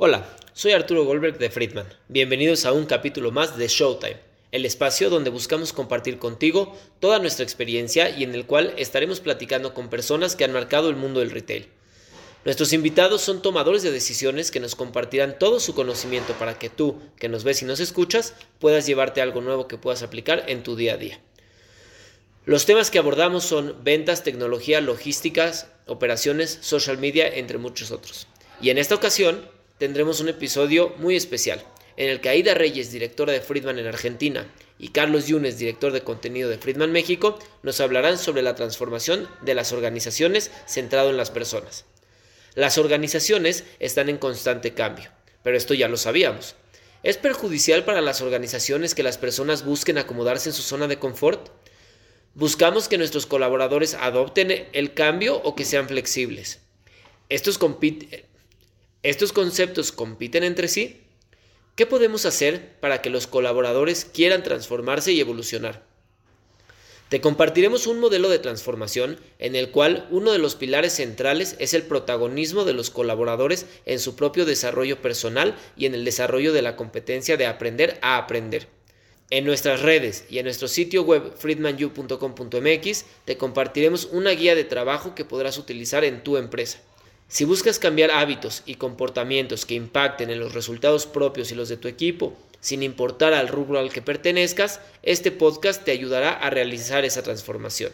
Hola, soy Arturo Goldberg de Friedman. Bienvenidos a un capítulo más de Showtime, el espacio donde buscamos compartir contigo toda nuestra experiencia y en el cual estaremos platicando con personas que han marcado el mundo del retail. Nuestros invitados son tomadores de decisiones que nos compartirán todo su conocimiento para que tú, que nos ves y nos escuchas, puedas llevarte algo nuevo que puedas aplicar en tu día a día. Los temas que abordamos son ventas, tecnología, logísticas, operaciones, social media, entre muchos otros. Y en esta ocasión tendremos un episodio muy especial, en el que Aida Reyes, directora de Friedman en Argentina, y Carlos Yunes, director de contenido de Friedman México, nos hablarán sobre la transformación de las organizaciones centrado en las personas. Las organizaciones están en constante cambio, pero esto ya lo sabíamos. ¿Es perjudicial para las organizaciones que las personas busquen acomodarse en su zona de confort? ¿Buscamos que nuestros colaboradores adopten el cambio o que sean flexibles? Estos, compiten ¿Estos conceptos compiten entre sí? ¿Qué podemos hacer para que los colaboradores quieran transformarse y evolucionar? Te compartiremos un modelo de transformación en el cual uno de los pilares centrales es el protagonismo de los colaboradores en su propio desarrollo personal y en el desarrollo de la competencia de aprender a aprender. En nuestras redes y en nuestro sitio web friedmanu.com.mx te compartiremos una guía de trabajo que podrás utilizar en tu empresa. Si buscas cambiar hábitos y comportamientos que impacten en los resultados propios y los de tu equipo, sin importar al rubro al que pertenezcas, este podcast te ayudará a realizar esa transformación.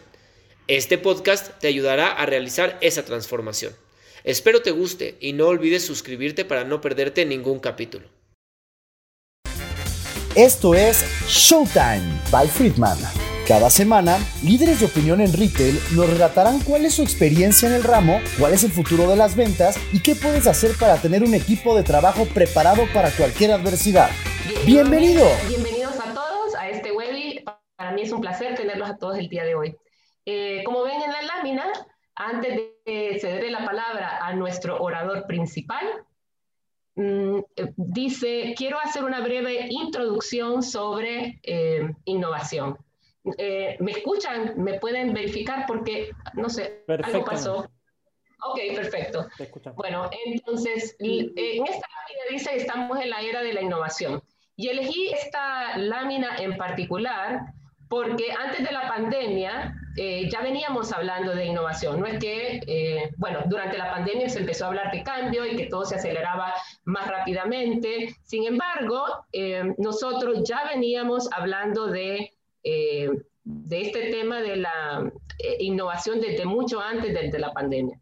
Este podcast te ayudará a realizar esa transformación. Espero te guste y no olvides suscribirte para no perderte ningún capítulo. Esto es Showtime by Friedman. Cada semana, líderes de opinión en retail nos relatarán cuál es su experiencia en el ramo, cuál es el futuro de las ventas y qué puedes hacer para tener un equipo de trabajo preparado para cualquier adversidad. Bienvenido. Bienvenidos a todos a este webinar. Para mí es un placer tenerlos a todos el día de hoy. Eh, como ven en la lámina, antes de cederle la palabra a nuestro orador principal, mm, eh, dice, quiero hacer una breve introducción sobre eh, innovación. Eh, ¿Me escuchan? ¿Me pueden verificar? Porque, no sé, algo pasó. Ok, perfecto. Bueno, entonces, en esta lámina dice que estamos en la era de la innovación. Y elegí esta lámina en particular porque antes de la pandemia eh, ya veníamos hablando de innovación. No es que, eh, bueno, durante la pandemia se empezó a hablar de cambio y que todo se aceleraba más rápidamente. Sin embargo, nosotros ya veníamos hablando de eh, de este tema de la eh, innovación desde mucho antes de, la pandemia.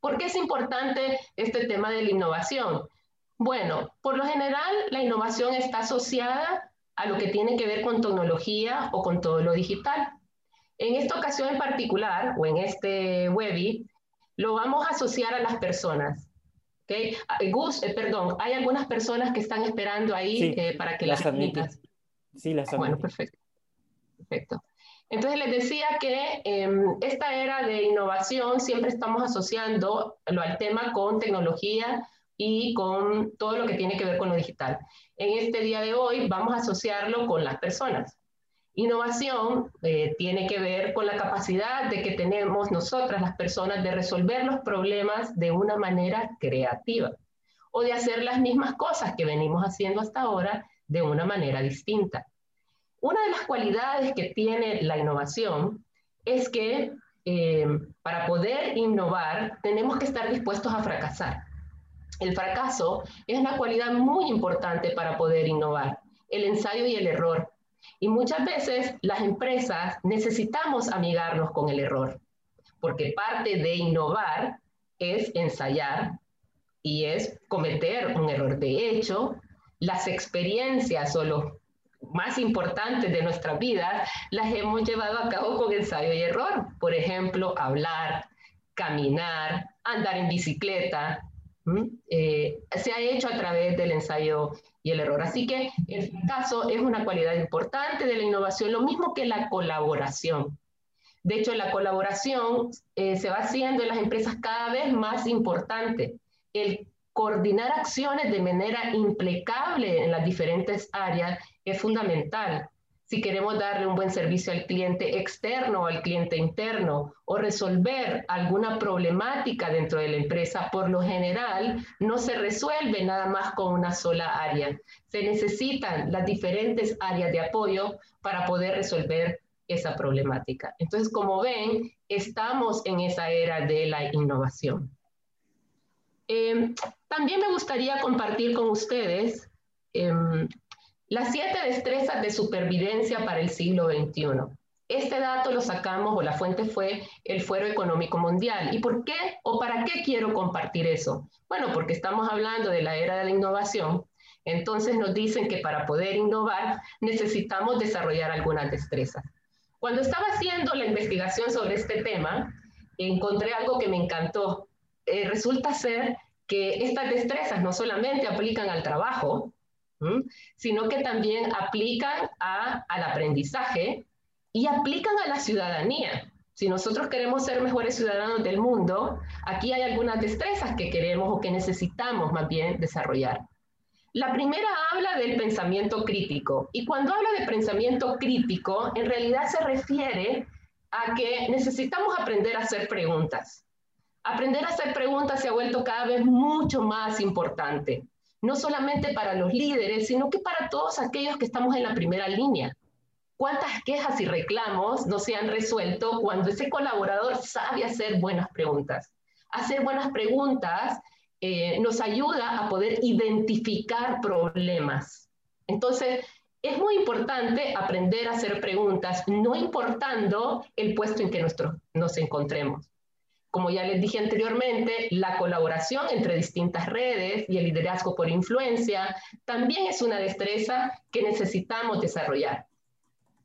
¿Por qué es importante este tema de la innovación? Bueno, por lo general la innovación está asociada a lo que tiene que ver con tecnología o con todo lo digital. En esta ocasión en particular, o en este webi, lo vamos a asociar a las personas. ¿okay? Ah, Gus, eh, perdón, hay algunas personas que están esperando ahí para que las, las Sí, las Bueno, perfecto. Perfecto. Entonces les decía que em, esta era de innovación siempre estamos asociando al tema con tecnología y con todo lo que tiene que ver con lo digital. En este día de hoy vamos a asociarlo con las personas. Innovación eh, tiene que ver con la capacidad de que tenemos nosotras las personas de resolver los problemas de una manera creativa o de hacer las mismas cosas que venimos haciendo hasta ahora de una manera distinta. Una de las cualidades que tiene la innovación es que eh, para poder innovar tenemos que estar dispuestos a fracasar. El fracaso es una cualidad muy importante para poder innovar, el ensayo y el error. Y muchas veces las empresas necesitamos amigarnos con el error, porque parte de innovar es ensayar y es cometer un error. De hecho, las experiencias o los más importantes de nuestra vida las hemos llevado a cabo con ensayo y error. Por ejemplo, hablar, caminar, andar en bicicleta. Eh, se ha hecho a través del ensayo y el error. Así que el caso es una cualidad importante de la innovación, lo mismo que la colaboración. De hecho, la colaboración eh, se va haciendo en las empresas cada vez más importante. El coordinar acciones de manera impecable en las diferentes áreas es fundamental. si queremos darle un buen servicio al cliente externo o al cliente interno o resolver alguna problemática dentro de la empresa, por lo general no se resuelve nada más con una sola área. Se necesitan las diferentes áreas de apoyo para poder resolver esa problemática. Entonces, como ven, estamos en esa era de la innovación. Em, también me gustaría compartir con ustedes em, las siete destrezas de supervivencia para el siglo XXI. Este dato lo sacamos o la fuente fue el Fuero Económico Mundial. ¿Y por qué o para qué quiero compartir eso? Bueno, porque estamos hablando de la era de la innovación. Entonces nos dicen que para poder innovar necesitamos desarrollar algunas destrezas. Cuando estaba haciendo la investigación sobre este tema, encontré algo que me encantó. Eh, resulta ser que estas destrezas no solamente aplican al trabajo, sino que también aplican al aprendizaje y aplican a la ciudadanía. Si nosotros queremos ser mejores ciudadanos del mundo, aquí hay algunas destrezas que queremos o que necesitamos más bien desarrollar. La primera habla del pensamiento crítico y cuando habla de pensamiento crítico, en realidad se refiere a que necesitamos aprender a hacer preguntas. Aprender a hacer preguntas se ha vuelto cada vez mucho más importante no solamente para los líderes, sino que para todos aquellos que estamos en la primera línea. ¿Cuántas quejas y reclamos no se han resuelto cuando ese colaborador sabe hacer buenas preguntas? Hacer buenas preguntas eh, nos ayuda a poder identificar problemas. Entonces, es muy importante aprender a hacer preguntas, no importando el puesto en que nos encontremos como ya les dije anteriormente, la colaboración entre distintas redes y el liderazgo por influencia también es una destreza que necesitamos desarrollar,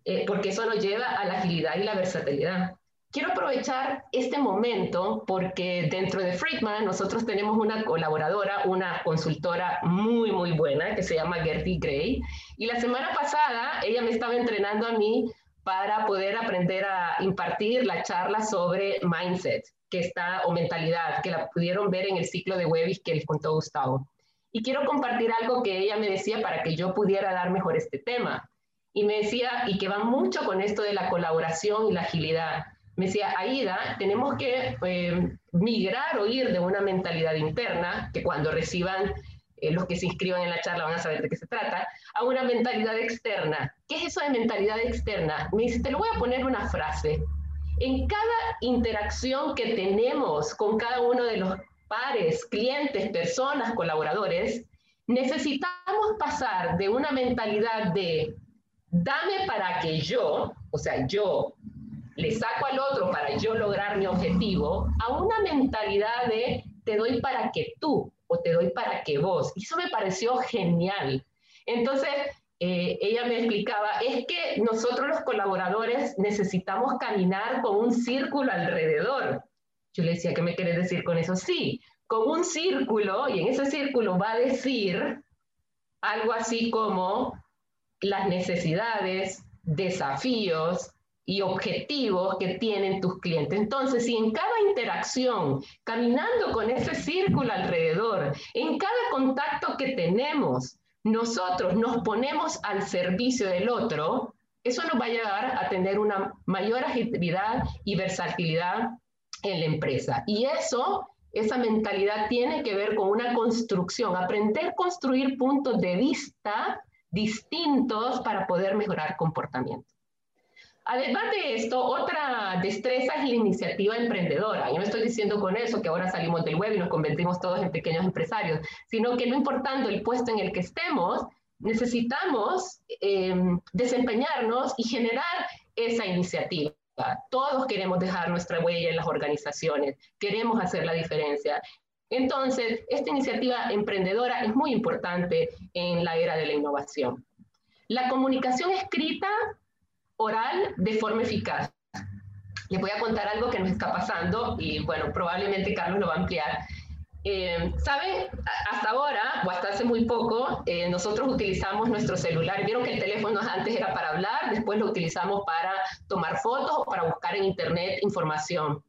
eh, porque eso nos lleva a la agilidad y la versatilidad. Quiero aprovechar este momento porque dentro de Friedman nosotros tenemos una colaboradora, una consultora muy, muy buena que se llama Gertie Gray. Y la semana pasada ella me estaba entrenando a mí para poder aprender a impartir la charla sobre mindset que está, o mentalidad, que la pudieron ver en el ciclo de Webis que les contó Gustavo. Y quiero compartir algo que ella me decía para que yo pudiera dar mejor este tema. Y me decía, y que va mucho con esto de la colaboración y la agilidad. Me decía, Aida, tenemos que eh, migrar o ir de una mentalidad interna, que cuando reciban eh, los que se inscriban en la charla van a saber de qué se trata, a una mentalidad externa. ¿Qué es eso de mentalidad externa? Me dice, te lo voy a poner una frase. En cada interacción que tenemos con cada uno de los pares, clientes, personas, colaboradores, necesitamos pasar de una mentalidad de dame para que yo, o sea, yo le saco al otro para yo lograr mi objetivo, a una mentalidad de te doy para que tú o te doy para que vos. Y eso me pareció genial. Entonces, eh, ella me explicaba, es que nosotros los colaboradores necesitamos caminar con un círculo alrededor. Yo le decía, ¿qué me quieres decir con eso? Sí, con un círculo, y en ese círculo va a decir algo así como las necesidades, desafíos y objetivos que tienen tus clientes. Entonces, si en cada interacción, caminando con ese círculo alrededor, en cada contacto que tenemos, nosotros nos ponemos al servicio del otro, eso nos va a llevar a tener una mayor agilidad y versatilidad en la empresa. Y eso, esa mentalidad tiene que ver con una construcción, aprender a construir puntos de vista distintos para poder mejorar comportamiento. Además de esto, otra destreza es la iniciativa emprendedora. Yo no estoy diciendo con eso que ahora salimos del web y nos convertimos todos en pequeños empresarios, sino que no importando el puesto en el que estemos, necesitamos em, desempeñarnos y generar esa iniciativa. Todos queremos dejar nuestra huella en las organizaciones, queremos hacer la diferencia. Entonces, esta iniciativa emprendedora es muy importante en la era de la innovación. La comunicación escrita oral de forma eficaz. Les voy a contar algo que nos está pasando y bueno, probablemente Carlos lo va a ampliar. Eh, Saben, hasta ahora, o hasta hace muy poco, eh, nosotros utilizamos nuestro celular. Vieron que el teléfono antes era para hablar, después lo utilizamos para tomar fotos o para buscar en Internet información.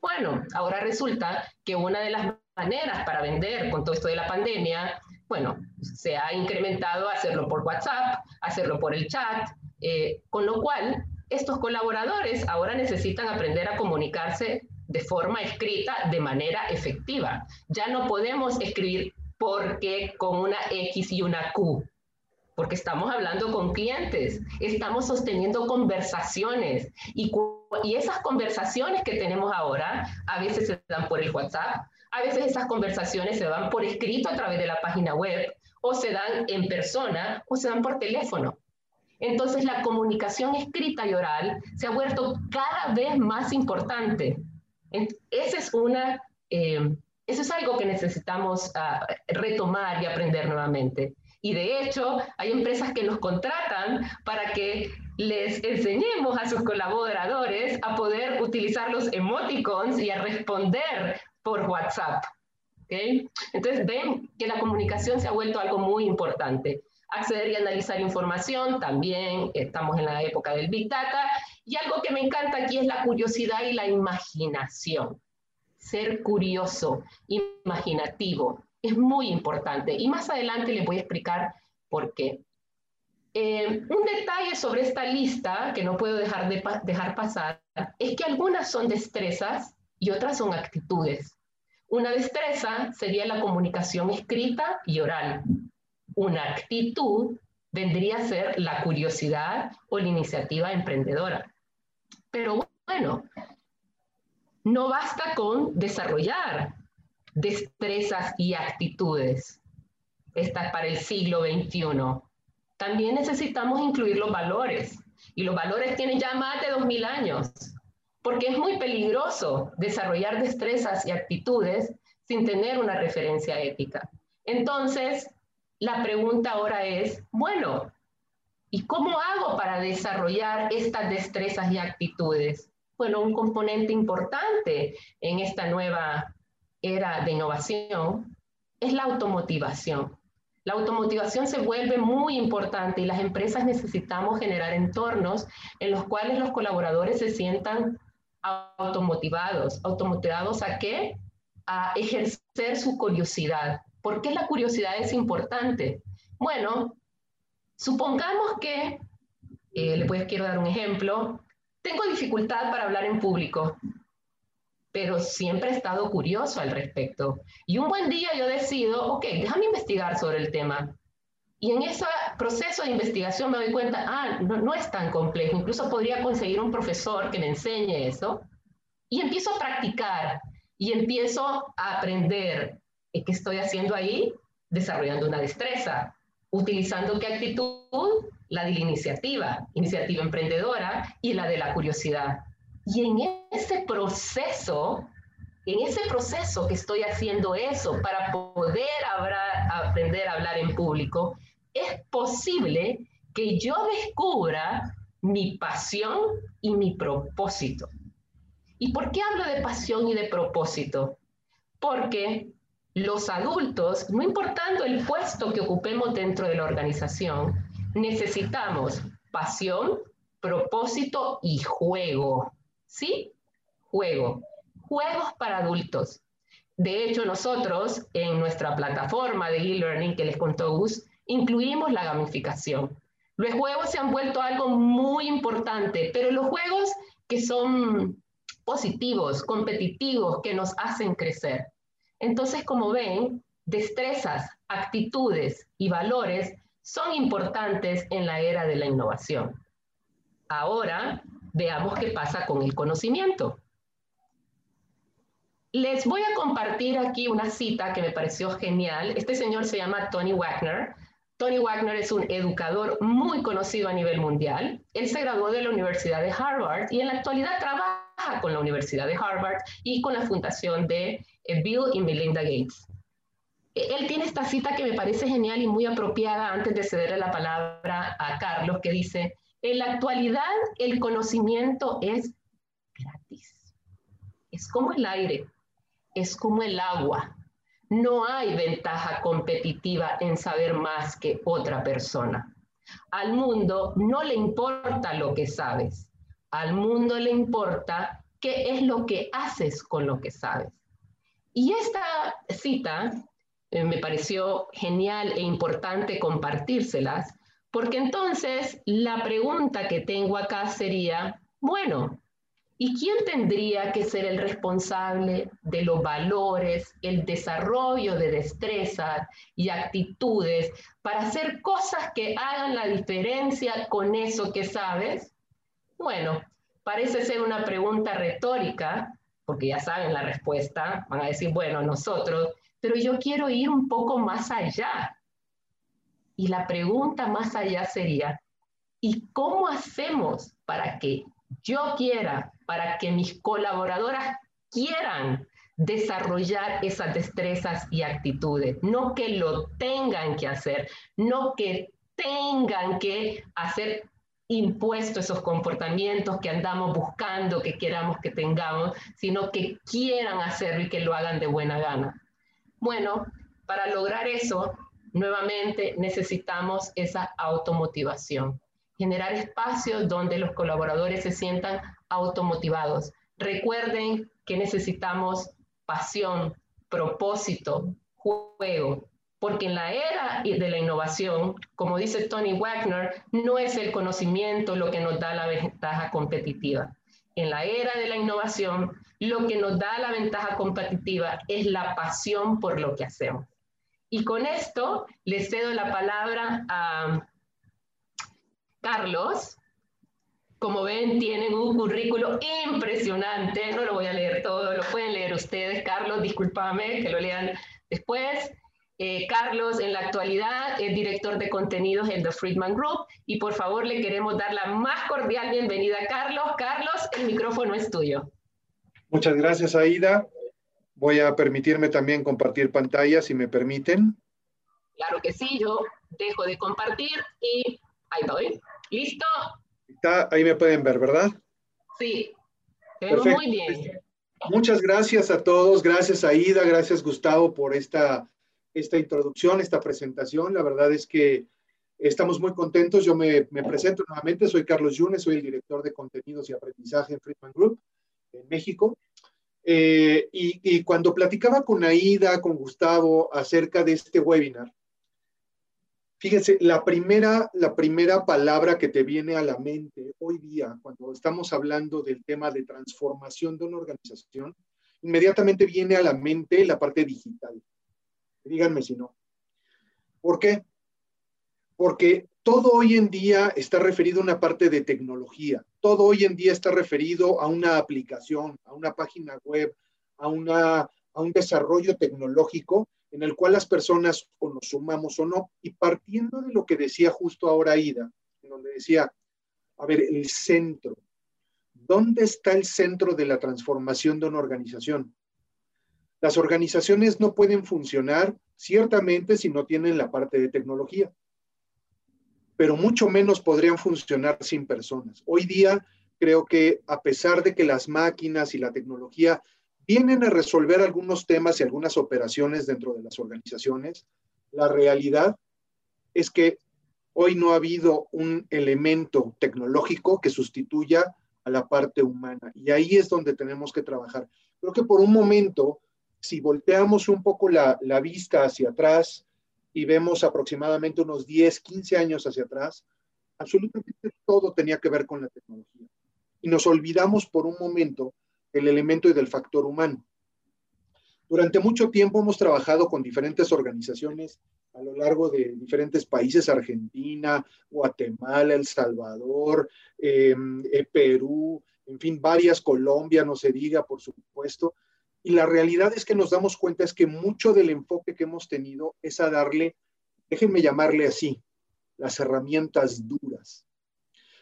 Bueno, ahora resulta que una de las maneras para vender con todo esto de la pandemia, bueno, se ha incrementado hacerlo por WhatsApp, hacerlo por el chat, Eh, con lo cual, estos colaboradores ahora necesitan aprender a comunicarse de forma escrita de manera efectiva. Ya no podemos escribir porque con una X y una Q, porque estamos hablando con clientes, estamos sosteniendo conversaciones y, y esas conversaciones que tenemos ahora a veces se dan por el WhatsApp, a veces esas conversaciones se dan por escrito a través de la página web o se dan en persona o se dan por teléfono. Entonces la comunicación escrita y oral se ha vuelto cada vez más importante. Ese es una, eh, eso es algo que necesitamos uh, retomar y aprender nuevamente. Y de hecho, hay empresas que nos contratan para que les enseñemos a sus colaboradores a poder utilizar los emoticons y a responder por WhatsApp. ¿okay? Entonces ven que la comunicación se ha vuelto algo muy importante. Acceder y analizar información, también estamos en la época del Big Data. Y algo que me encanta aquí es la curiosidad y la imaginación. Ser curioso, imaginativo, es muy importante. Y más adelante les voy a explicar por qué. Eh, un detalle sobre esta lista que no puedo dejar de dejar pasar es que algunas son destrezas y otras son actitudes. Una destreza sería la comunicación escrita y oral. Una actitud vendría a ser la curiosidad o la iniciativa emprendedora. Pero bueno, no basta con desarrollar destrezas y actitudes. Esta es para el siglo XXI. También necesitamos incluir los valores. Y los valores tienen ya más de 2000 años porque es muy peligroso desarrollar destrezas y actitudes sin tener una referencia ética. Entonces, la pregunta ahora es, bueno, ¿y cómo hago para desarrollar estas destrezas y actitudes? Bueno, un componente importante en esta nueva era de innovación es la automotivación. La automotivación se vuelve muy importante y las empresas necesitamos generar entornos en los cuales los colaboradores se sientan automotivados. ¿Automotivados a qué? A ejercer su curiosidad. ¿Por qué la curiosidad es importante? Bueno, supongamos que, eh, les quiero dar un ejemplo, tengo dificultad para hablar en público, pero siempre he estado curioso al respecto. Y un buen día yo decido, ok, déjame investigar sobre el tema. Y en ese proceso de investigación me doy cuenta, ah, no, no, es tan complejo, incluso podría conseguir un profesor que me enseñe eso. Y empiezo a practicar y empiezo a aprender qué estoy haciendo ahí, desarrollando una destreza, utilizando qué actitud, la de la iniciativa, iniciativa emprendedora y la de la curiosidad. Y en ese proceso, en ese proceso que estoy haciendo eso para poder aprender a hablar en público, es posible que yo descubra mi pasión y mi propósito. ¿Y por qué hablo de pasión y de propósito? Porque los adultos, no importando el puesto que ocupemos dentro de la organización, necesitamos pasión, propósito y juego. ¿Sí? Juego. Juegos para adultos. De hecho, nosotros en nuestra plataforma de e-learning que les contó Gus, incluimos la gamificación. Los juegos se han vuelto algo muy importante, pero los juegos que son positivos, competitivos, que nos hacen crecer. Entonces, como ven, destrezas, actitudes y valores son importantes en la era de la innovación. Ahora, veamos qué pasa con el conocimiento. Les voy a compartir aquí una cita que me pareció genial. Este señor se llama Tony Wagner. Tony Wagner es un educador muy conocido a nivel mundial. Él se graduó de la Universidad de Harvard y en la actualidad trabaja con la Universidad de Harvard y con la fundación de eh, Bill y Melinda Gates. E, él tiene esta cita que me parece genial y muy apropiada antes de cederle la palabra a Carlos, que dice, en la actualidad el conocimiento es gratis. Es como el aire, es como el agua no hay ventaja competitiva en saber más que otra persona. Al mundo no le importa lo que sabes. Al mundo le importa qué es lo que haces con lo que sabes. Y esta cita eh, me pareció genial e importante compartírselas Porque entonces la pregunta que tengo acá sería, bueno, ¿y quién tendría que ser el responsable de los valores, el desarrollo de destrezas y actitudes para hacer cosas que hagan la diferencia con eso que sabes? Bueno, parece ser una pregunta retórica, porque ya saben la respuesta, van a decir, bueno, nosotros, pero yo quiero ir un poco más allá. Y la pregunta más allá sería, ¿y cómo hacemos para que yo quiera, para que mis colaboradoras quieran desarrollar esas destrezas y actitudes? No que lo tengan que hacer, no que tengan que hacer impuesto esos comportamientos que andamos buscando, que queramos que tengamos, sino que quieran hacerlo y que lo hagan de buena gana. Bueno, para lograr eso, Nuevamente necesitamos esa automotivación, generar espacios donde los colaboradores se sientan automotivados. Recuerden que necesitamos pasión, propósito, juego, porque en la era de la innovación, como dice Tony Wagner, no es el conocimiento lo que nos da la ventaja competitiva. En la era de la innovación, lo que nos da la ventaja competitiva es la pasión por lo que hacemos. Y con esto le cedo la palabra a Carlos. Como ven, tienen un currículo impresionante. No lo voy a leer todo, lo pueden leer ustedes. Carlos, discúlpame que lo lean después. Eh, Carlos, en la actualidad, es director de contenidos en The Friedman Group. Y por favor, le queremos dar la más cordial bienvenida a Carlos. Carlos, el micrófono es tuyo. Muchas gracias, Aida. Voy a permitirme también compartir pantalla, si me permiten. Claro que sí, yo dejo de compartir y ahí voy. ¿Listo? ahí me pueden ver, ¿verdad? Sí, te muy bien. Muchas gracias a todos, gracias a Ida, gracias Gustavo por esta, esta introducción, esta presentación. La verdad es que estamos muy contentos. Yo me, me presento nuevamente, soy Carlos Yunes, soy el director de contenidos y aprendizaje en Friedman Group en México. Eh, y, cuando platicaba con Aida, con Gustavo acerca de este webinar, fíjense, la primera, la primera palabra que te viene a la mente hoy día, cuando estamos hablando del tema de transformación de una organización, inmediatamente viene a la mente la parte digital. Díganme si no. ¿Por qué? Porque todo hoy en día está referido a una parte de tecnología, todo hoy en día está referido a una aplicación, a una página web, a, una, a un desarrollo tecnológico en el cual las personas o nos sumamos o no, y partiendo de lo que decía justo ahora Ida, en donde decía, a ver, el centro, ¿dónde está el centro de la transformación de una organización? Las organizaciones no pueden funcionar ciertamente si no tienen la parte de tecnología pero mucho menos podrían funcionar sin personas. Hoy día creo que a pesar de que las máquinas y la tecnología vienen a resolver algunos temas y algunas operaciones dentro de las organizaciones, la realidad es que hoy no ha habido un elemento tecnológico que sustituya a la parte humana. Y ahí es donde tenemos que trabajar. Creo que por un momento, si volteamos un poco la, la vista hacia atrás, y vemos aproximadamente unos 10, 15 años hacia atrás, absolutamente todo tenía que ver con la tecnología. Y nos olvidamos por un momento del elemento y del factor humano. Durante mucho tiempo hemos trabajado con diferentes organizaciones a lo largo de diferentes países, Argentina, Guatemala, El Salvador, em, eh, Perú, en fin, varias, Colombia, no se diga, por supuesto, y la realidad es que nos damos cuenta es que mucho del enfoque que hemos tenido es a darle, déjenme llamarle así, las herramientas duras.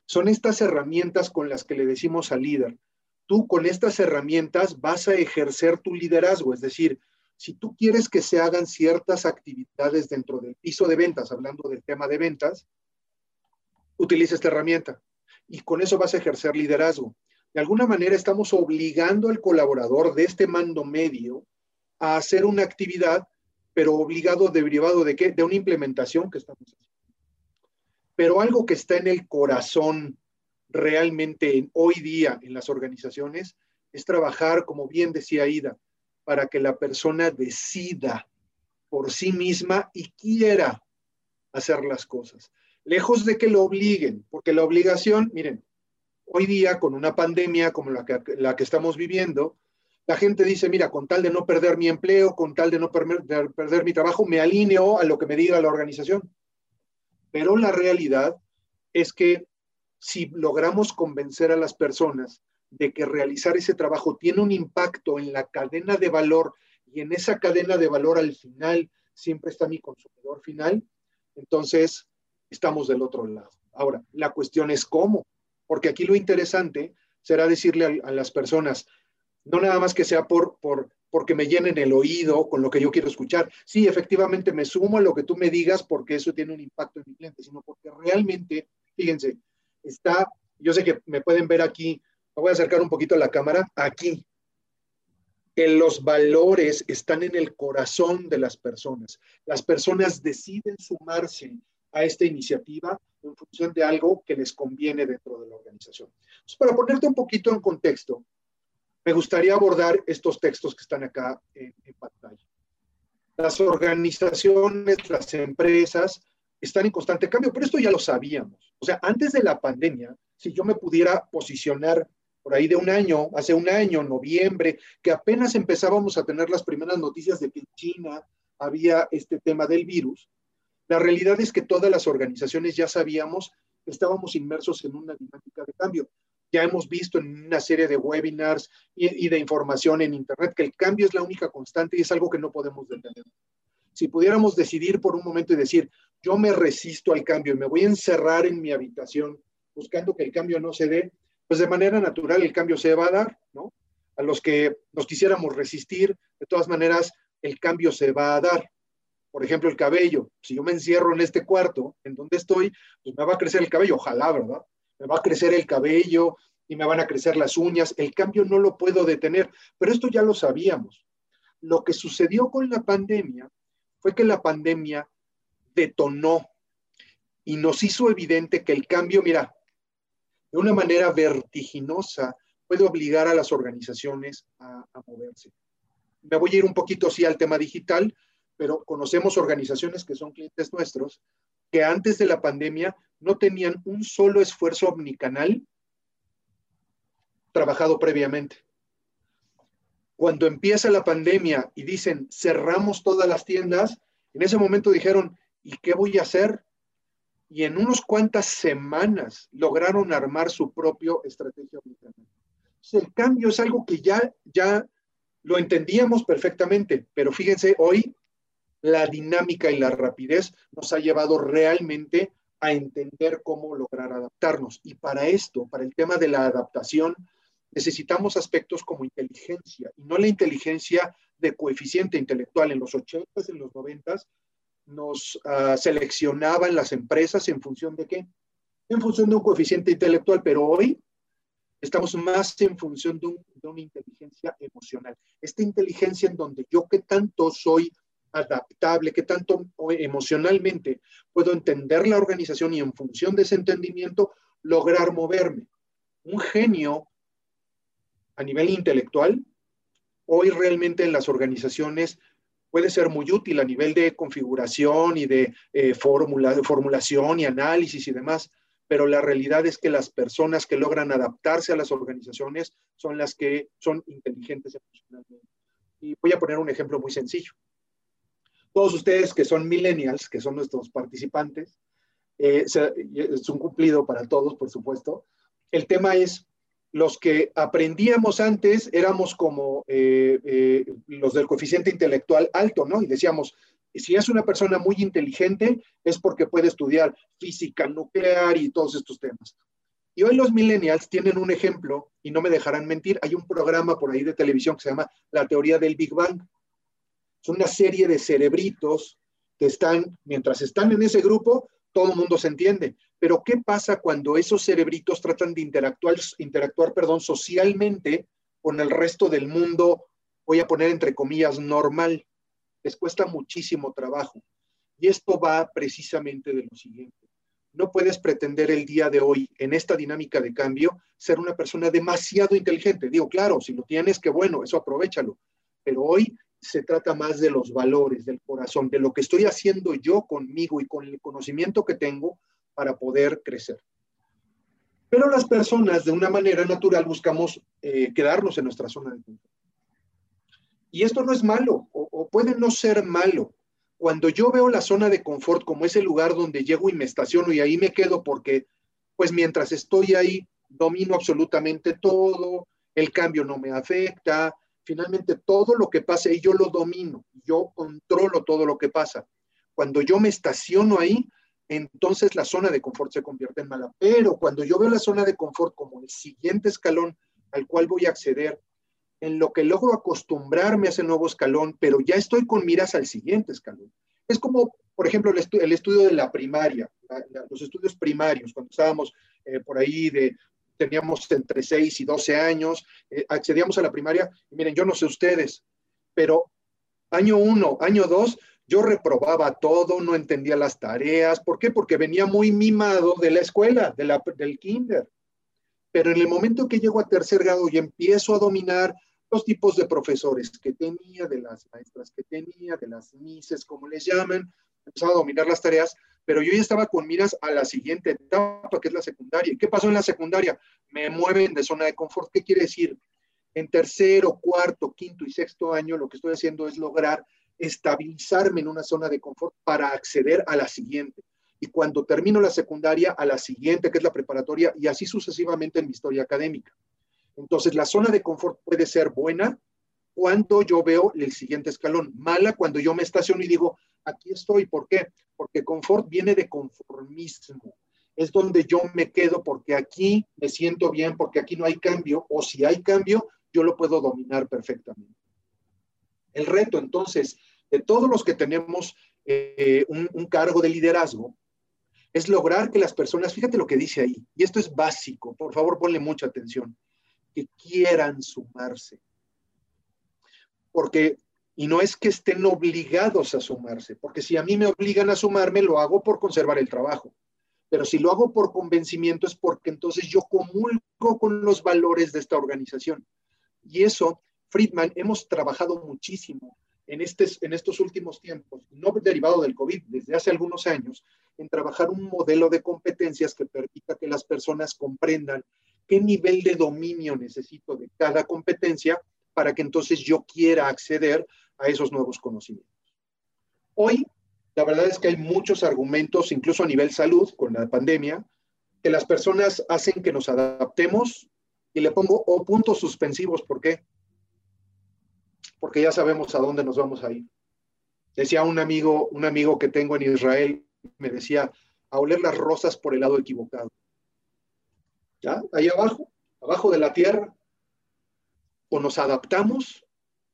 Son estas herramientas con las que le decimos al líder, tú con estas herramientas vas a ejercer tu liderazgo, es decir, si tú quieres que se hagan ciertas actividades dentro del piso de ventas, hablando del tema de ventas, utiliza esta herramienta y con eso vas a ejercer liderazgo de alguna manera estamos obligando al colaborador de este mando medio a hacer una actividad, pero obligado derivado de qué? De una implementación que estamos haciendo. Pero algo que está en el corazón realmente hoy día en las organizaciones es trabajar, como bien decía Ida, para que la persona decida por sí misma y quiera hacer las cosas. lejos de que lo obliguen, porque la obligación, miren, hoy día con una pandemia como la que, la que estamos viviendo, la gente dice, mira, con tal de no perder mi empleo, con tal de no perder, perder mi trabajo, me alineo a lo que me diga la organización. Pero la realidad es que si logramos convencer a las personas de que realizar ese trabajo tiene un impacto en la cadena de valor y en esa cadena de valor al final siempre está mi consumidor final, entonces estamos del otro lado. Ahora, la cuestión es cómo, porque aquí lo interesante será decirle a, las personas, no nada más que sea por, por, porque me llenen el oído con lo que yo quiero escuchar. Sí, efectivamente me sumo a lo que tú me digas porque eso tiene un impacto en mi cliente, sino porque realmente, fíjense, está, yo sé que me pueden ver aquí, me voy a acercar un poquito a la cámara, aquí. Que los valores están en el corazón de las personas. Las personas deciden sumarse a esta iniciativa en función de algo que les conviene dentro de la organización. para ponerte un poquito en contexto, me gustaría abordar estos textos que están acá en, en pantalla. Las organizaciones, las empresas están en constante cambio, pero esto ya lo sabíamos. O sea, antes de la pandemia, si yo me pudiera posicionar por ahí de un año, hace un año, noviembre, que apenas empezábamos a tener las primeras noticias de que en China había este tema del virus, la realidad es que todas las organizaciones ya sabíamos estábamos inmersos en una dinámica de cambio. Ya hemos visto en una serie de webinars y, de información en Internet que el cambio es la única constante y es algo que no podemos detener. Si pudiéramos decidir por un momento y decir, yo me resisto al cambio y me voy a encerrar en mi habitación buscando que el cambio no se dé, pues de manera natural el cambio se va a dar, ¿no? A los que nos quisiéramos resistir, de todas maneras, el cambio se va a dar por ejemplo, el cabello. Si yo me encierro en este cuarto, en donde estoy, pues me va a crecer el cabello, ojalá, ¿verdad? Me va a crecer el cabello y me van a crecer las uñas. El cambio no lo puedo detener, pero esto ya lo sabíamos. Lo que sucedió con la pandemia fue que la pandemia detonó y nos hizo evidente que el cambio, mira, de una manera vertiginosa puede obligar a las organizaciones a, a moverse. Me voy a ir un poquito así al tema digital, pero conocemos organizaciones que son clientes nuestros que antes de la pandemia no tenían un solo esfuerzo omnicanal trabajado previamente. Cuando empieza la pandemia y dicen cerramos todas las tiendas, en ese momento dijeron, ¿y qué voy a hacer? Y en unos cuantas semanas lograron armar su propio estrategia omnicanal. el cambio es algo que ya, ya lo entendíamos perfectamente, pero fíjense, hoy la dinámica y la rapidez nos ha llevado realmente a entender cómo lograr adaptarnos. Y para esto, para el tema de la adaptación, necesitamos aspectos como inteligencia, y no la inteligencia de coeficiente intelectual. En los 80s, en los 90s, nos uh, seleccionaban las empresas en función de qué? En función de un coeficiente intelectual, pero hoy estamos más en función de, de una inteligencia emocional. Esta inteligencia en donde yo qué tanto soy adaptable, qué tanto emocionalmente puedo entender la organización y en función de ese entendimiento lograr moverme. Un genio a nivel intelectual, hoy realmente en las organizaciones puede ser muy útil a nivel de configuración y de eh, de formulación y análisis y demás, pero la realidad es que las personas que logran adaptarse a las organizaciones son las que son inteligentes emocionalmente. Y voy a poner un ejemplo muy sencillo todos ustedes que son millennials, que son nuestros participantes, eh, es un cumplido para todos, por supuesto. El tema es, los que aprendíamos antes éramos como eh, eh, los del coeficiente intelectual alto, ¿no? Y decíamos, si es una persona muy inteligente, es porque puede estudiar física nuclear y todos estos temas. Y hoy los millennials tienen un ejemplo, y no me dejarán mentir, hay un programa por ahí de televisión que se llama La teoría del Big Bang. Son una serie de cerebritos que están, mientras están en ese grupo, todo el mundo se entiende. Pero ¿qué pasa cuando esos cerebritos tratan de interactuar, interactuar perdón, socialmente con el resto del mundo, voy a poner entre comillas, normal? Les cuesta muchísimo trabajo. Y esto va precisamente de lo siguiente. No puedes pretender el día de hoy, en esta dinámica de cambio, ser una persona demasiado inteligente. Digo, claro, si lo tienes, qué bueno, eso aprovechalo. Pero hoy se trata más de los valores, del corazón, de lo que estoy haciendo yo conmigo y con el conocimiento que tengo, para poder crecer. Pero las personas de una manera natural buscamos eh, quedarnos en nuestra zona de confort. Y esto no es malo, o, o puede no ser malo. Cuando yo veo la zona de confort como ese lugar donde llego y me estaciono y ahí me quedo porque, pues mientras estoy ahí, domino absolutamente todo, el cambio no me afecta, finalmente todo lo que pasa y yo lo domino, yo controlo todo lo que pasa. Cuando yo me estaciono ahí, entonces la zona de confort se convierte en mala. Pero cuando yo veo la zona de confort como el siguiente escalón al cual voy a acceder, en lo que logro acostumbrarme a ese nuevo escalón, pero ya estoy con miras al siguiente escalón. Es como, por ejemplo, el, estudio de la primaria, los estudios primarios, cuando estábamos eh, por ahí de, teníamos entre 6 y 12 años, eh, accedíamos a la primaria, miren, yo no sé ustedes, pero año 1, año 2, yo reprobaba todo, no entendía las tareas. ¿Por qué? Porque venía muy mimado de la escuela, de la, del kinder. Pero en el momento que llego a tercer grado y empiezo a dominar los tipos de profesores que tenía, de las maestras que tenía, de las mises, como les llaman, empezaba a dominar las tareas, pero yo ya estaba con miras a la siguiente etapa, que es la secundaria. ¿Y qué pasó en la secundaria? Me mueven de zona de confort. ¿Qué quiere decir? En tercero, cuarto, quinto y sexto año, lo que estoy haciendo es lograr estabilizarme en una zona de confort para acceder a la siguiente. Y cuando termino la secundaria, a la siguiente, que es la preparatoria, y así sucesivamente en mi historia académica. Entonces, la zona de confort puede ser buena cuando yo veo el siguiente escalón, mala cuando yo me estaciono y digo, aquí estoy. ¿Por qué? Porque confort viene de conformismo. Es donde yo me quedo porque aquí me siento bien, porque aquí no hay cambio, o si hay cambio, yo lo puedo dominar perfectamente. El reto, entonces, de todos los que tenemos eh, un, un cargo de liderazgo, es lograr que las personas, fíjate lo que dice ahí, y esto es básico, por favor ponle mucha atención, que quieran sumarse. Porque, y no es que estén obligados a sumarse, porque si a mí me obligan a sumarme, lo hago por conservar el trabajo. Pero si lo hago por convencimiento es porque entonces yo comulgo con los valores de esta organización. Y eso Friedman, hemos trabajado muchísimo en, en estos últimos tiempos, no derivado del COVID, desde hace algunos años, en trabajar un modelo de competencias que permita que las personas comprendan qué nivel de dominio necesito de cada competencia para que entonces yo quiera acceder a esos nuevos conocimientos. Hoy, la verdad es que hay muchos argumentos, incluso a nivel salud, con la pandemia, que las personas hacen que nos adaptemos y le pongo o puntos suspensivos. ¿Por qué? porque ya sabemos a dónde nos vamos a ir. Decía un amigo, un amigo que tengo en Israel, me decía, a oler las rosas por el lado equivocado. ¿Ya? Ahí abajo, abajo de la tierra, o nos adaptamos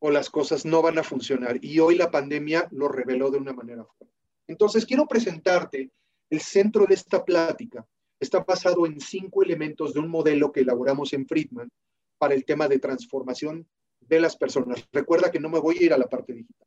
o las cosas no van a funcionar. Y hoy la pandemia lo reveló de una manera fuerte. Entonces, quiero presentarte el centro de esta plática. Está basado en cinco elementos de un modelo que elaboramos en Friedman para el tema de transformación de las personas. Recuerda que no me voy a ir a la parte digital.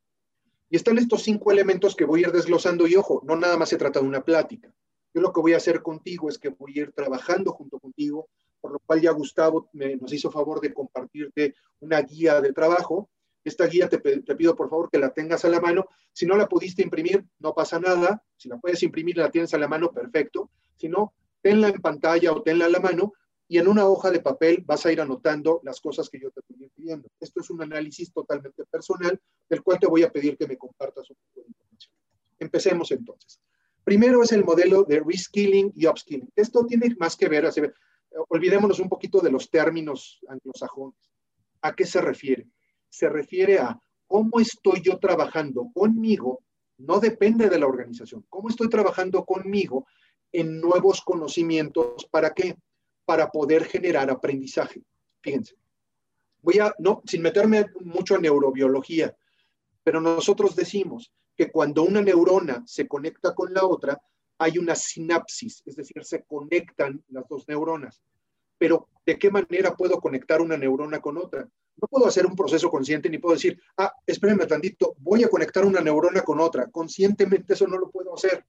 Y están estos cinco elementos que voy a ir desglosando y ojo, no nada más se trata de una plática. Yo lo que voy a hacer contigo es que voy a ir trabajando junto contigo, por lo cual ya Gustavo me, nos hizo favor de compartirte una guía de trabajo. Esta guía te, pido por favor que la tengas a la mano. Si no la pudiste imprimir, no pasa nada. Si la puedes imprimir, la tienes a la mano, perfecto. Si no, tenla en pantalla o tenla a la mano y en una hoja de papel vas a ir anotando las cosas que yo te estoy pidiendo. Esto es un análisis totalmente personal del cual te voy a pedir que me compartas un poco de información. Empecemos entonces. Primero es el modelo de reskilling y upskilling. Esto tiene más que ver, olvidémonos un poquito de los términos anglosajones. ¿A qué se refiere? Se refiere a cómo estoy yo trabajando conmigo, no depende de la organización, cómo estoy trabajando conmigo en nuevos conocimientos, ¿para qué? para poder generar aprendizaje. Fíjense, voy a, no, sin meterme mucho en neurobiología, pero nosotros decimos que cuando una neurona se conecta con la otra, hay una sinapsis, es decir, se conectan las dos neuronas. Pero, ¿de qué manera puedo conectar una neurona con otra? No puedo hacer un proceso consciente ni puedo decir, ah, espérenme tantito, voy a conectar una neurona con otra. Conscientemente eso no lo puedo hacer.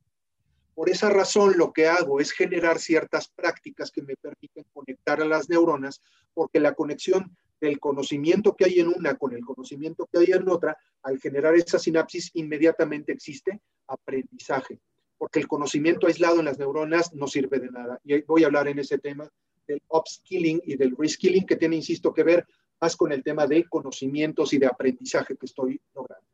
Por esa razón, lo que hago es generar ciertas prácticas que me permiten conectar a las neuronas, porque la conexión del conocimiento que hay en una con el conocimiento que hay en otra, al generar esa sinapsis, inmediatamente existe aprendizaje. porque el conocimiento aislado en las neuronas no sirve de nada. Y voy a hablar en ese tema del upskilling y del reskilling, que tiene, insisto, que ver más con el tema de conocimientos y de aprendizaje que estoy logrando.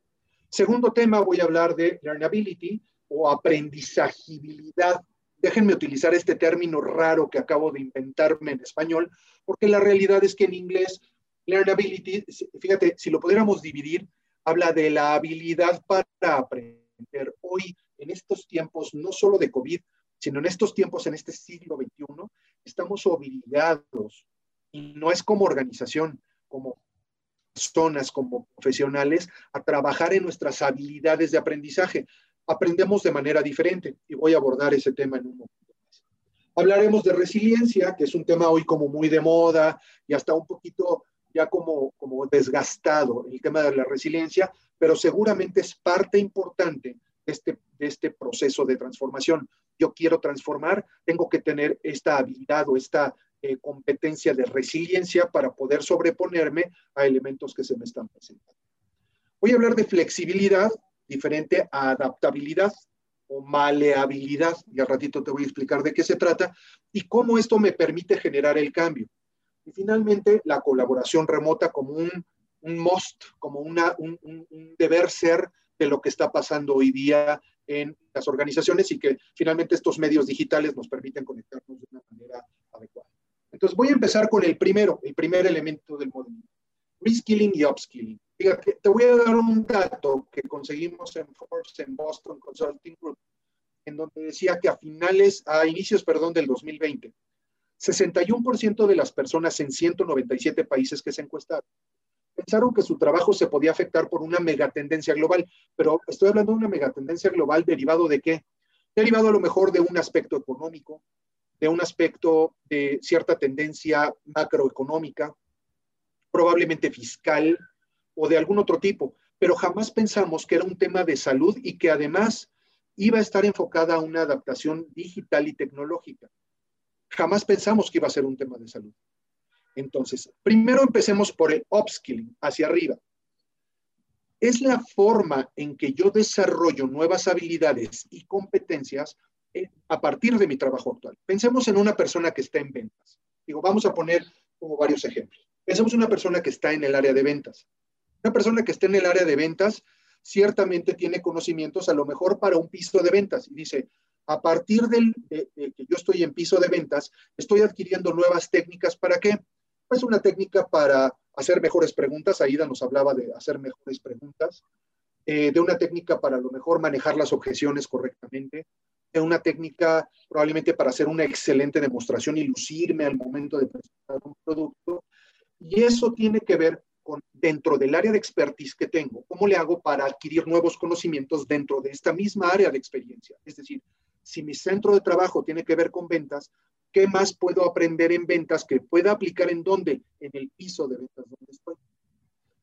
Segundo tema, voy a hablar de learnability o aprendizagibilidad. Déjenme utilizar este término raro que acabo de inventarme en español, porque la realidad es que en inglés, learnability, fíjate, si lo pudiéramos dividir, habla de la habilidad para aprender. Hoy, en estos tiempos, no solo de COVID, sino en estos tiempos, en este siglo XXI, estamos obligados, y no es como organización, como personas, como profesionales, a trabajar en nuestras habilidades de aprendizaje. Aprendemos de manera diferente y voy a abordar ese tema en un momento más. Hablaremos de resiliencia, que es un tema hoy como muy de moda y hasta un poquito ya como, como desgastado el tema de la resiliencia, pero seguramente es parte importante este, de este proceso de transformación. Yo quiero transformar, tengo que tener esta habilidad o esta eh, competencia de resiliencia para poder sobreponerme a elementos que se me están presentando. Voy a hablar de flexibilidad diferente a adaptabilidad o maleabilidad, y al ratito te voy a explicar de qué se trata y cómo esto me permite generar el cambio. Y finalmente, la colaboración remota como un, un must, como una, un, un, deber ser de lo que está pasando hoy día en las organizaciones y que finalmente estos medios digitales nos permiten conectarnos de una manera adecuada. Entonces voy a empezar con el primero, el primer elemento del modelo, reskilling y upskilling. Fíjate, te voy a dar un dato que conseguimos en Forbes, en Boston Consulting Group, en donde decía que a finales, a inicios, perdón, del 2020, 61% de las personas en 197 países que se encuestaron pensaron que su trabajo se podía afectar por una megatendencia global, pero estoy hablando de una megatendencia global derivado de qué? Derivado a lo mejor de un aspecto económico, de un aspecto de cierta tendencia macroeconómica, probablemente fiscal o de algún otro tipo, pero jamás pensamos que era un tema de salud y que además iba a estar enfocada a una adaptación digital y tecnológica. Jamás pensamos que iba a ser un tema de salud. Entonces, primero empecemos por el upskilling, hacia arriba. Es la forma en que yo desarrollo nuevas habilidades y competencias a partir de mi trabajo actual. Pensemos en una persona que está en ventas. Digo, vamos a poner como varios ejemplos. Pensemos en una persona que está en el área de ventas. Una persona que está en el área de ventas ciertamente tiene conocimientos a lo mejor para un piso de ventas y dice, a partir del, de, de que yo estoy en piso de ventas, estoy adquiriendo nuevas técnicas para qué? Pues una técnica para hacer mejores preguntas. Aida nos hablaba de hacer mejores preguntas. Eh, de una técnica para a lo mejor manejar las objeciones correctamente, una técnica probablemente para hacer una excelente demostración y lucirme al momento de presentar un producto. Y eso tiene que ver con dentro del área de expertise que tengo, cómo le hago para adquirir nuevos conocimientos dentro de esta misma área de experiencia. Es decir, si mi centro de trabajo tiene que ver con ventas, ¿Qué más puedo aprender en ventas que pueda aplicar en dónde? En el piso de ventas donde estoy.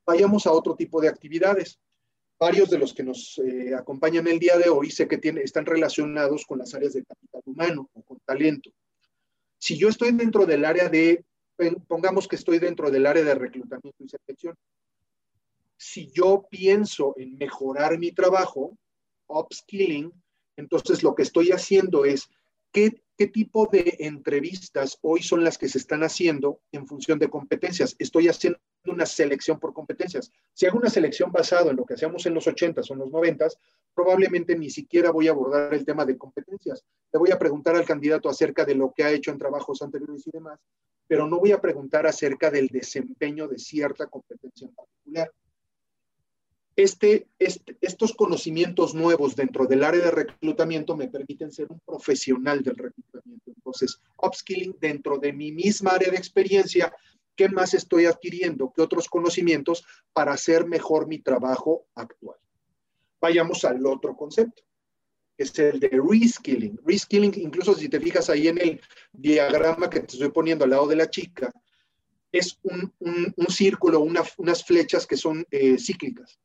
Vayamos a otro tipo de actividades. Varios de los que nos eh, acompañan el día de hoy sé que tiene, están relacionados con las áreas de capital humano o con talento. Si yo estoy dentro del área de, pongamos que estoy dentro del área de reclutamiento y selección, si yo pienso en mejorar mi trabajo, upskilling, entonces lo que estoy haciendo es qué ¿Qué tipo de entrevistas hoy son las que se están haciendo en función de competencias? Estoy haciendo una selección por competencias. Si hago una selección basado en lo que hacíamos en los 80s o en los 90s, probablemente ni siquiera voy a abordar el tema de competencias. Le voy a preguntar al candidato acerca de lo que ha hecho en trabajos anteriores y demás, pero no voy a preguntar acerca del desempeño de cierta competencia en particular. Este, este, estos conocimientos nuevos dentro del área de reclutamiento me permiten ser un profesional del reclutamiento. Entonces, upskilling dentro de mi misma área de experiencia, ¿qué más estoy adquiriendo? ¿Qué otros conocimientos para hacer mejor mi trabajo actual? Vayamos al otro concepto, que es el de reskilling. Reskilling, incluso si te fijas ahí en el diagrama que te estoy poniendo al lado de la chica, es un, círculo, una, unas flechas que son eh, cíclicas.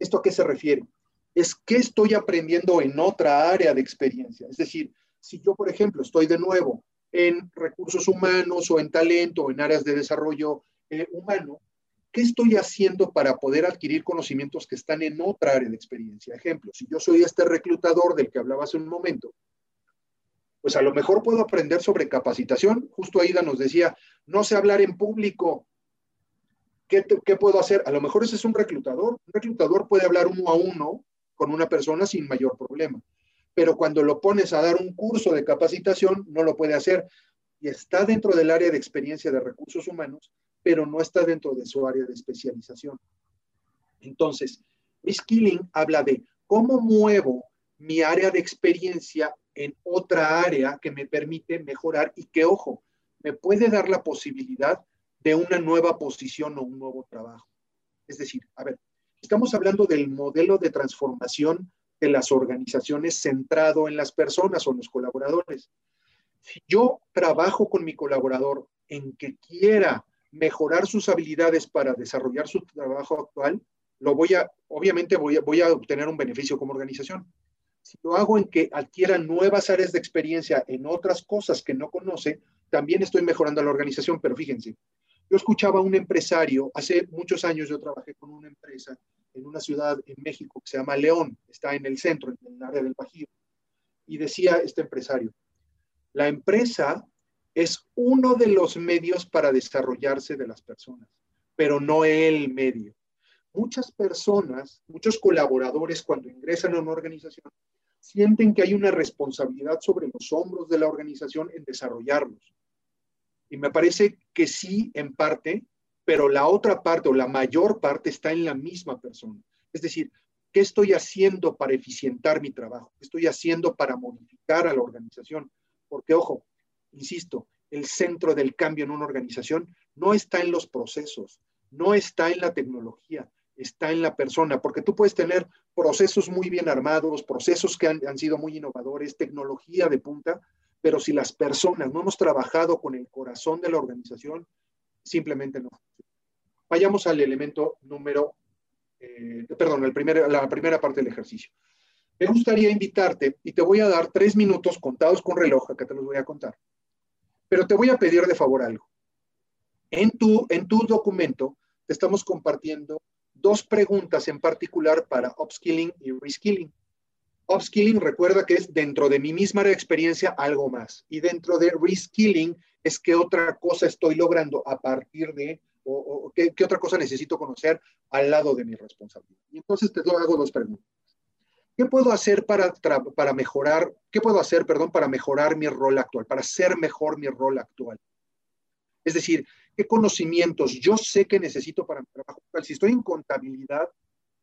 ¿Esto a qué se refiere? Es qué estoy aprendiendo en otra área de experiencia. Es decir, si yo, por ejemplo, estoy de nuevo en recursos humanos o en talento o en áreas de desarrollo eh, humano, ¿qué estoy haciendo para poder adquirir conocimientos que están en otra área de experiencia? Ejemplo, si yo soy este reclutador del que hablaba hace un momento, pues a lo mejor puedo aprender sobre capacitación. Justo Aida nos decía, no sé hablar en público. ¿Qué, ¿Qué, puedo hacer? A lo mejor ese es un reclutador. Un reclutador puede hablar uno a uno con una persona sin mayor problema. Pero cuando lo pones a dar un curso de capacitación, no lo puede hacer. Y está dentro del área de experiencia de recursos humanos, pero no está dentro de su área de especialización. Entonces, Reskilling habla de cómo muevo mi área de experiencia en otra área que me permite mejorar y que, ojo, me puede dar la posibilidad de una nueva posición o un nuevo trabajo. Es decir, a ver, estamos hablando del modelo de transformación de las organizaciones centrado en las personas o los colaboradores. Si yo trabajo con mi colaborador en que quiera mejorar sus habilidades para desarrollar su trabajo actual, lo voy a, obviamente voy a, voy a obtener un beneficio como organización si lo hago en que adquiera nuevas áreas de experiencia en otras cosas que no conoce, también estoy mejorando la organización. Pero fíjense, yo escuchaba a un empresario, hace muchos años yo trabajé con una empresa en una ciudad en México que se llama León, está en el centro, en el área del Bajío, y decía este empresario, la empresa es uno de los medios para desarrollarse de las personas, pero no el medio. Muchas personas, muchos colaboradores cuando ingresan a una organización sienten que hay una responsabilidad sobre los hombros de la organización en desarrollarlos. Y me parece que sí, en parte, pero la otra parte o la mayor parte está en la misma persona. Es decir, ¿qué estoy haciendo para eficientar mi trabajo? ¿Qué estoy haciendo para modificar a la organización? Porque, ojo, insisto, el centro del cambio en una organización no está en los procesos, no está en la tecnología, está en la persona, porque tú puedes tener procesos muy bien armados, procesos que han, sido muy innovadores, tecnología de punta, pero si las personas no hemos trabajado con el corazón de la organización, simplemente no. Vayamos al elemento número, eh, perdón, el primer, la primera parte del ejercicio. Me gustaría invitarte y te voy a dar tres minutos contados con reloj, que te los voy a contar. Pero te voy a pedir de favor algo. En tu, en tu documento te estamos compartiendo dos preguntas en particular para upskilling y reskilling. Upskilling recuerda que es dentro de mi misma experiencia algo más y dentro de reskilling es que otra cosa estoy logrando a partir de o, qué, otra cosa necesito conocer al lado de mi responsabilidad. Y entonces te hago dos preguntas. ¿Qué puedo hacer para, para mejorar, qué puedo hacer, perdón, para mejorar mi rol actual, para ser mejor mi rol actual? Es decir, qué conocimientos yo sé que necesito para mi trabajo. Si estoy en contabilidad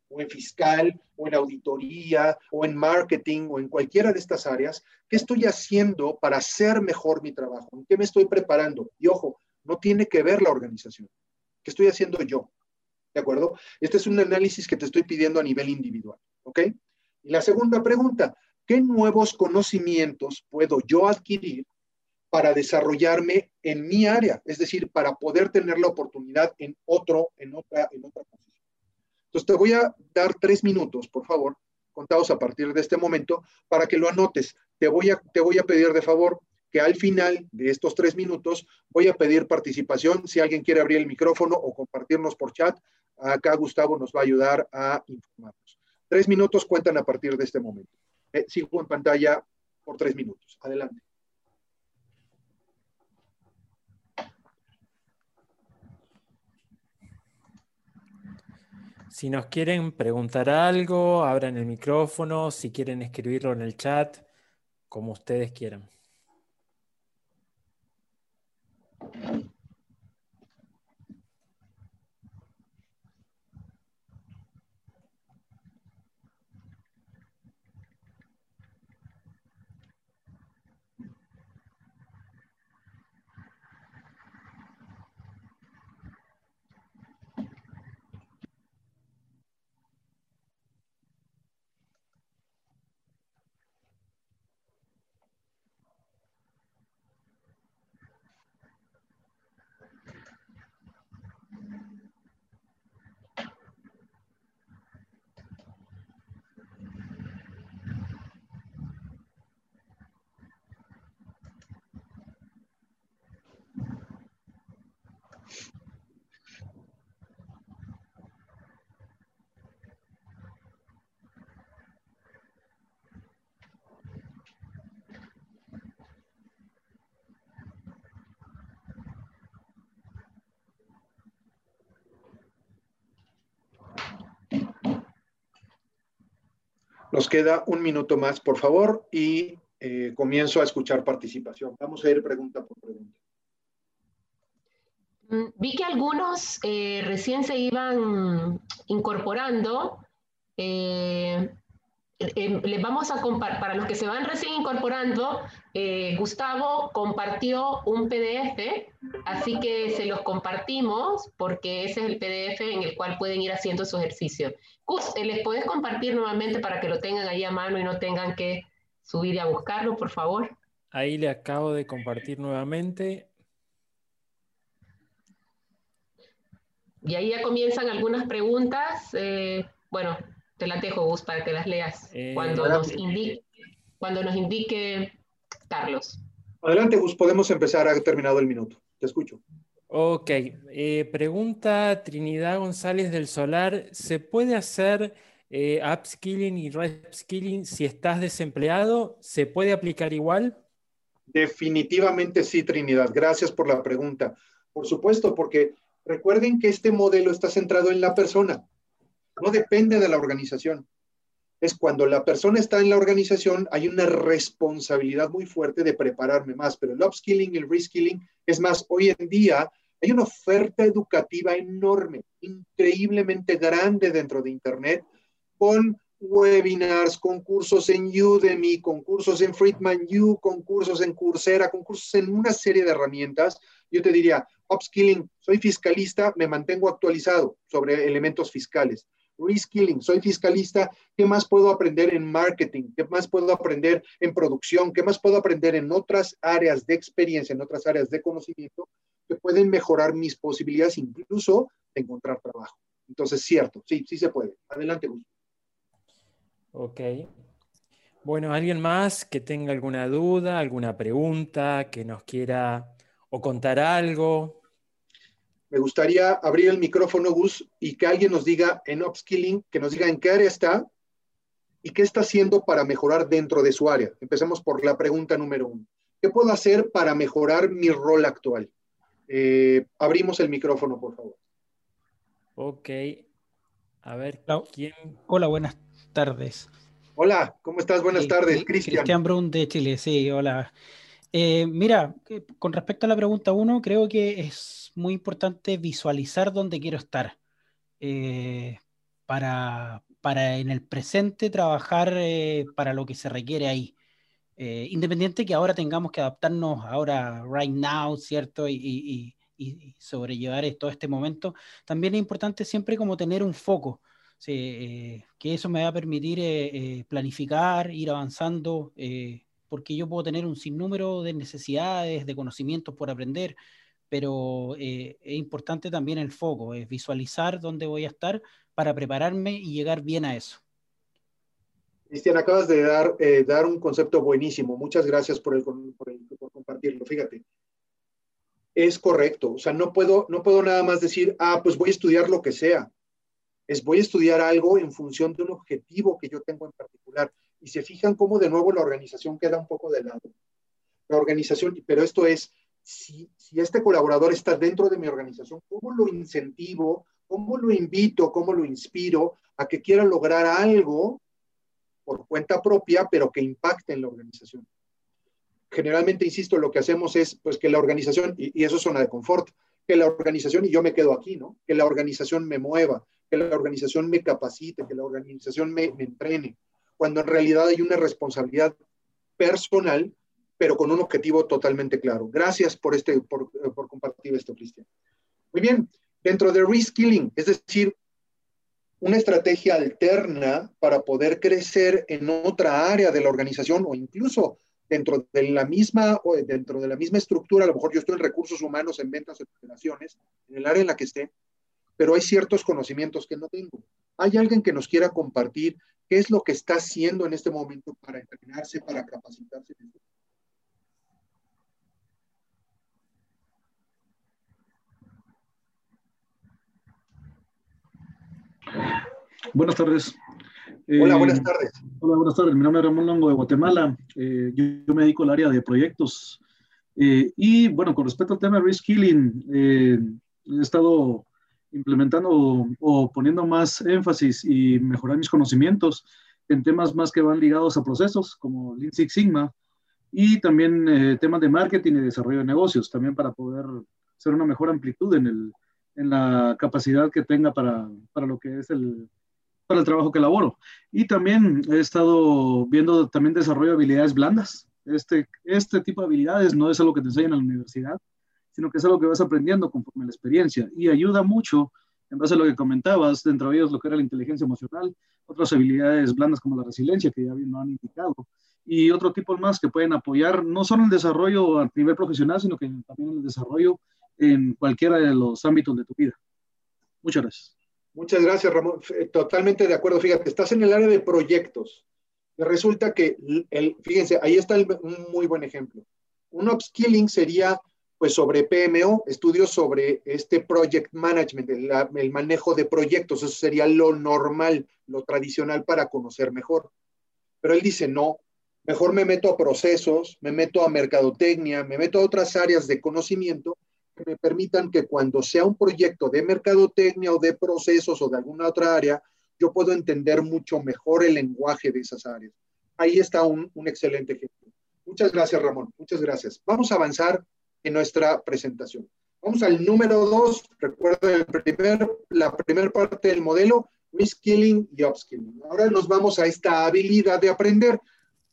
o en fiscal o en auditoría o en marketing o en cualquiera de estas áreas, ¿qué estoy haciendo para hacer mejor mi trabajo? ¿En qué me estoy preparando? Y ojo, no tiene que ver la organización. ¿Qué estoy haciendo yo? ¿De acuerdo? Este es un análisis que te estoy pidiendo a nivel individual. ¿Ok? Y la segunda pregunta, ¿qué nuevos conocimientos puedo yo adquirir para desarrollarme en mi área, es decir, para poder tener la oportunidad en otro, en otra, en otra posición. Entonces te voy a dar tres minutos, por favor, contados a partir de este momento, para que lo anotes. Te voy a, te voy a pedir de favor que al final de estos tres minutos voy a pedir participación. Si alguien quiere abrir el micrófono o compartirnos por chat, acá Gustavo nos va a ayudar a informarnos. Tres minutos cuentan a partir de este momento. Eh, sigo en pantalla por tres minutos. Adelante. Si nos quieren preguntar algo, abran el micrófono, si quieren escribirlo en el chat, como ustedes quieran. Nos queda un minuto más, por favor, y eh, comienzo a escuchar participación. Vamos a ir pregunta por pregunta. Mm, vi que algunos eh, recién se iban incorporando. Eh, les vamos a compartir, para los que se van recién incorporando, Gustavo compartió un PDF, así que se los compartimos porque ese es el PDF en el cual pueden ir haciendo su ejercicio. Gus, ¿les puedes compartir nuevamente para que lo tengan ahí a mano y no tengan que subir y a buscarlo, por favor. Ahí le acabo de compartir nuevamente. Y ahí ya comienzan algunas preguntas. Eh, bueno, te las dejo, Gus, para que las leas eh, cuando, nos indique, cuando nos indique Carlos. Adelante, Gus, podemos empezar. Ha terminado el minuto. Te escucho. Ok, eh, pregunta Trinidad González del Solar. ¿Se puede hacer eh, upskilling y reskilling, si estás desempleado, ¿se puede aplicar igual? Definitivamente sí, Trinidad. Gracias por la pregunta. Por supuesto, porque recuerden que este modelo está centrado en la persona, no depende de la organización. Es cuando la persona está en la organización, hay una responsabilidad muy fuerte de prepararme más, pero el upskilling el reskilling es más, hoy en día hay una oferta educativa enorme, increíblemente grande dentro de Internet con webinars, concursos en Udemy, concursos en Friedman U, concursos en Coursera, concursos en una serie de herramientas. Yo te diría, upskilling, soy fiscalista, me mantengo actualizado sobre elementos fiscales. Reskilling, soy fiscalista, ¿qué más puedo aprender en marketing? ¿Qué más puedo aprender en producción? ¿Qué más puedo aprender en otras áreas de experiencia, en otras áreas de conocimiento que pueden mejorar mis posibilidades incluso de encontrar trabajo? Entonces, cierto, sí, sí se puede. Adelante, Gus. Ok. Bueno, ¿alguien más que tenga alguna duda, alguna pregunta, que nos quiera o contar algo? Me gustaría abrir el micrófono, Gus, y que alguien nos diga en upskilling, que nos diga en qué área está y qué está haciendo para mejorar dentro de su área. Empecemos por la pregunta número uno. ¿Qué puedo hacer para mejorar mi rol actual? Eh, abrimos el micrófono, por favor. Ok. A ver, ¿quién? Hola, buenas tardes. Hola, ¿cómo estás? Buenas tardes, Cristian. Cristian Brun de Chile, sí, hola. Eh, mira, con respecto a la pregunta uno, creo que es muy importante visualizar dónde quiero estar eh, para, para, en el presente trabajar eh, para lo que se requiere ahí. independiente que ahora tengamos que adaptarnos ahora, right now, ¿cierto? Y, y sobrellevar todo este momento, también es importante siempre como tener un foco. Eh, que eso me va a permitir eh, eh, planificar, ir avanzando, porque yo puedo tener un sinnúmero de necesidades, de conocimientos por aprender, pero es importante también el foco, es visualizar dónde voy a estar para prepararme y llegar bien a eso. Cristian, acabas de dar, dar un concepto buenísimo. Muchas gracias por, el, por, compartirlo. Fíjate, es correcto. O sea, no puedo, no puedo nada más decir, ah, pues voy a estudiar lo que sea es voy a estudiar algo en función de un objetivo que yo tengo en particular. Y se fijan cómo de nuevo la organización queda un poco de lado. La organización, pero esto es, si, este colaborador está dentro de mi organización, ¿cómo lo incentivo? ¿Cómo lo invito? ¿Cómo lo inspiro a que quiera lograr algo por cuenta propia, pero que impacte en la organización? Generalmente, insisto, lo que hacemos es pues que la organización, y eso es zona de confort, que la organización, y yo me quedo aquí, ¿no? Que la organización me mueva, que la organización me capacite, que la organización me, entrene, cuando en realidad hay una responsabilidad personal, pero con un objetivo totalmente claro. Gracias por, este, por, por compartir esto, Cristian. Muy bien, dentro de reskilling, es decir, una estrategia alterna para poder crecer en otra área de la organización o incluso dentro de la misma o dentro de la misma estructura, a lo mejor yo estoy en recursos humanos, en ventas, en operaciones, en el área en la que esté, pero hay ciertos conocimientos que no tengo. ¿Hay alguien que nos quiera compartir qué es lo que está haciendo en este momento para entrenarse, para capacitarse? Buenas tardes. Hola, eh, buenas tardes. Hola, buenas tardes. Mi nombre es Ramón Longo de Guatemala. Eh, yo, me dedico al área de proyectos. Eh, y bueno, con respecto al tema de reskilling, he estado implementando o, poniendo más énfasis y mejorar mis conocimientos en temas más que van ligados a procesos como Lean Six Sigma y también eh, temas de marketing y desarrollo de negocios, también para poder hacer una mejor amplitud en, el, en la capacidad que tenga para, para lo que es el, para el trabajo que elaboro. Y también he estado viendo también desarrollo de habilidades blandas. Este, este tipo de habilidades no es algo que te enseñan en la universidad, sino que es algo que vas aprendiendo conforme la experiencia y ayuda mucho en base a lo que comentabas, dentro de ellos lo que era la inteligencia emocional, otras habilidades blandas como la resiliencia, que ya bien lo han indicado, y otro tipo más que pueden apoyar no solo el desarrollo a nivel profesional, sino que también el desarrollo en cualquiera de los ámbitos de tu vida. Muchas gracias. Muchas gracias, Ramón. Totalmente de acuerdo. Fíjate, estás en el área de proyectos. Resulta que, el, fíjense, ahí está un muy buen ejemplo. Un upskilling sería pues sobre PMO, estudios sobre este project management, el, manejo de proyectos, eso sería lo normal, lo tradicional para conocer mejor. Pero él dice, no, mejor me meto a procesos, me meto a mercadotecnia, me meto a otras áreas de conocimiento que me permitan que cuando sea un proyecto de mercadotecnia o de procesos o de alguna otra área, yo puedo entender mucho mejor el lenguaje de esas áreas. Ahí está un, un excelente ejemplo. Muchas gracias, Ramón. Muchas gracias. Vamos a avanzar en nuestra presentación. Vamos al número dos. Recuerda primer, la primera parte del modelo, reskilling y upskilling. Ahora nos vamos a esta habilidad de aprender.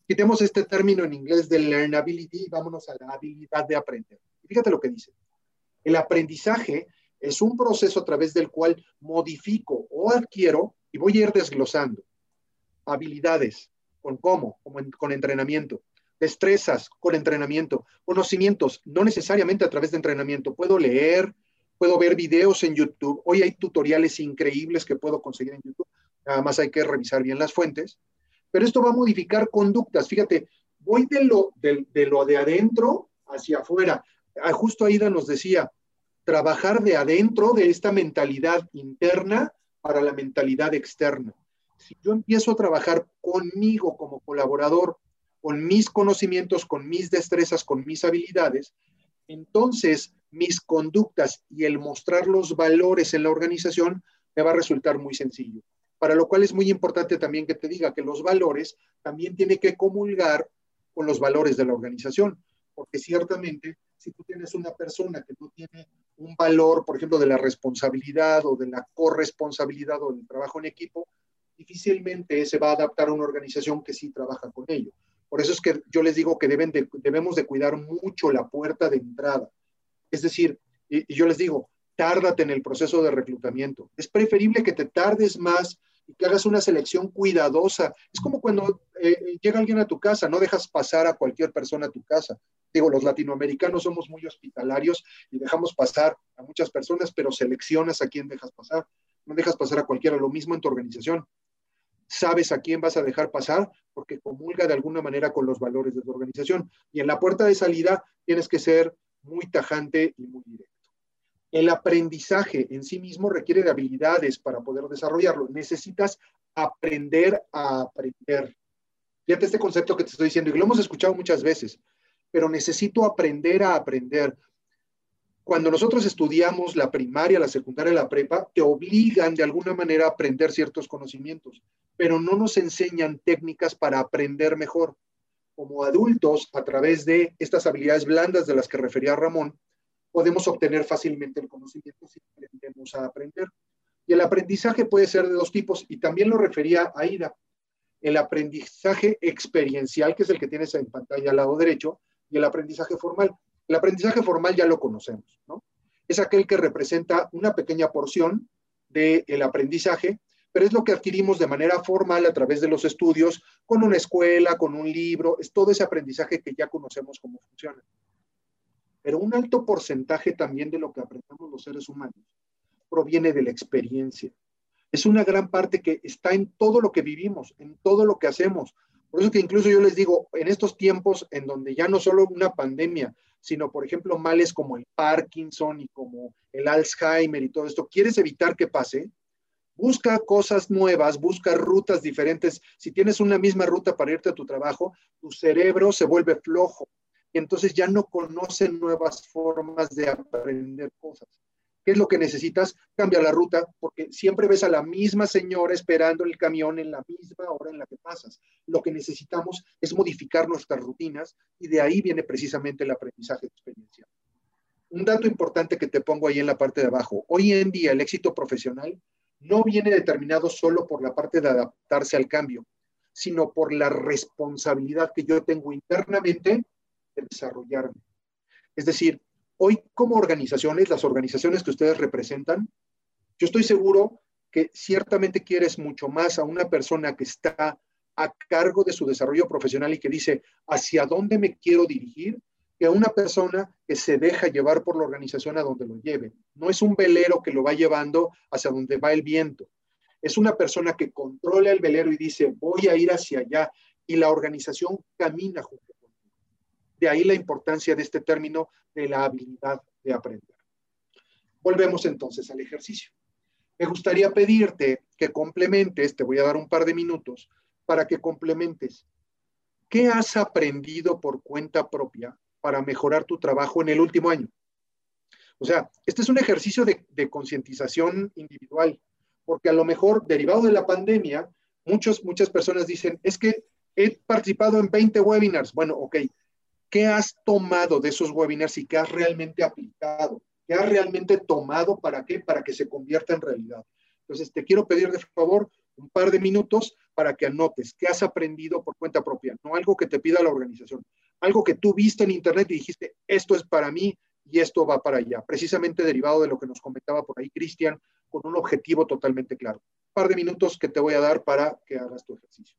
Quitemos este término en inglés de learnability y vámonos a la habilidad de aprender. Fíjate lo que dice. El aprendizaje es un proceso a través del cual modifico o adquiero, y voy a ir desglosando, habilidades, con cómo, con entrenamiento, destrezas con entrenamiento, conocimientos, no necesariamente a través de entrenamiento. Puedo leer, puedo ver videos en YouTube. Hoy hay tutoriales increíbles que puedo conseguir en YouTube. Nada más hay que revisar bien las fuentes. Pero esto va a modificar conductas. Fíjate, voy de lo de, lo de adentro hacia afuera. Ah, justo Aida nos decía, trabajar de adentro de esta mentalidad interna para la mentalidad externa. Si yo empiezo a trabajar conmigo como colaborador, con mis conocimientos, con mis destrezas, con mis habilidades, entonces mis conductas y el mostrar los valores en la organización me va a resultar muy sencillo. Para lo cual es muy importante también que te diga que los valores también tienen que comulgar con los valores de la organización, porque ciertamente si tú tienes una persona que no tiene un valor, por ejemplo, de la responsabilidad o de la corresponsabilidad o del trabajo en equipo, difícilmente se va a adaptar a una organización que sí trabaja con ello. Por eso es que yo les digo que deben debemos de cuidar mucho la puerta de entrada. Es decir, yo les digo, tárdate en el proceso de reclutamiento. Es preferible que te tardes más y que hagas una selección cuidadosa. Es como cuando eh, llega alguien a tu casa, no dejas pasar a cualquier persona a tu casa. Digo, los latinoamericanos somos muy hospitalarios y dejamos pasar a muchas personas, pero seleccionas a quién dejas pasar. No dejas pasar a cualquiera, lo mismo en tu organización sabes a quién vas a dejar pasar porque comulga de alguna manera con los valores de tu organización. Y en la puerta de salida tienes que ser muy tajante y muy directo. El aprendizaje en sí mismo requiere de habilidades para poder desarrollarlo. Necesitas aprender a aprender. Fíjate este concepto que te estoy diciendo y lo hemos escuchado muchas veces, pero necesito aprender a aprender cuando nosotros estudiamos la primaria, la secundaria, la prepa, te obligan de alguna manera a aprender ciertos conocimientos, pero no nos enseñan técnicas para aprender mejor. Como adultos, a través de estas habilidades blandas de las que refería Ramón, podemos obtener fácilmente el conocimiento si aprendemos a aprender. Y el aprendizaje puede ser de dos tipos, y también lo refería Aida. El aprendizaje experiencial, que es el que tienes en pantalla al lado derecho, y el aprendizaje formal. El aprendizaje formal ya lo conocemos, ¿no? Es aquel que representa una pequeña porción del aprendizaje, pero es lo que adquirimos de manera formal a través de los estudios, con una escuela, con un libro, es todo ese aprendizaje que ya conocemos cómo funciona. Pero un alto porcentaje también de lo que aprendemos los seres humanos proviene de la experiencia. Es una gran parte que está en todo lo que vivimos, en todo lo que hacemos. Por eso que incluso yo les digo, en estos tiempos en donde ya no solo una pandemia, sino por ejemplo males como el Parkinson y como el Alzheimer y todo esto, ¿quieres evitar que pase? Busca cosas nuevas, busca rutas diferentes. Si tienes una misma ruta para irte a tu trabajo, tu cerebro se vuelve flojo y entonces ya no conoce nuevas formas de aprender cosas. ¿Qué es lo que necesitas? Cambia la ruta, porque siempre ves a la misma señora esperando el camión en la misma hora en la que pasas. Lo que necesitamos es modificar nuestras rutinas y de ahí viene precisamente el aprendizaje de experiencia. Un dato importante que te pongo ahí en la parte de abajo. Hoy en día el éxito profesional no viene determinado solo por la parte de adaptarse al cambio, sino por la responsabilidad que yo tengo internamente de desarrollarme. Es decir, Hoy como organizaciones, las organizaciones que ustedes representan, yo estoy seguro que ciertamente quieres mucho más a una persona que está a cargo de su desarrollo profesional y que dice hacia dónde me quiero dirigir, que a una persona que se deja llevar por la organización a donde lo lleve. No es un velero que lo va llevando hacia donde va el viento. Es una persona que controla el velero y dice, voy a ir hacia allá. Y la organización camina junto de ahí la importancia de este término de la habilidad de aprender. Volvemos entonces al ejercicio. Me gustaría pedirte que complementes, te voy a dar un par de minutos para que complementes. ¿Qué has aprendido por cuenta propia para mejorar tu trabajo en el último año? O sea, este es un ejercicio de, concientización individual, porque a lo mejor derivado de la pandemia, muchos, muchas personas dicen, es que he participado en 20 webinars. Bueno, ok, ¿Qué has tomado de esos webinars y qué has realmente aplicado? ¿Qué has realmente tomado para qué? Para que se convierta en realidad. Entonces, te quiero pedir de favor un par de minutos para que anotes qué has aprendido por cuenta propia, no algo que te pida la organización, algo que tú viste en internet y dijiste, esto es para mí y esto va para allá, precisamente derivado de lo que nos comentaba por ahí Cristian, con un objetivo totalmente claro. Un par de minutos que te voy a dar para que hagas tu ejercicio.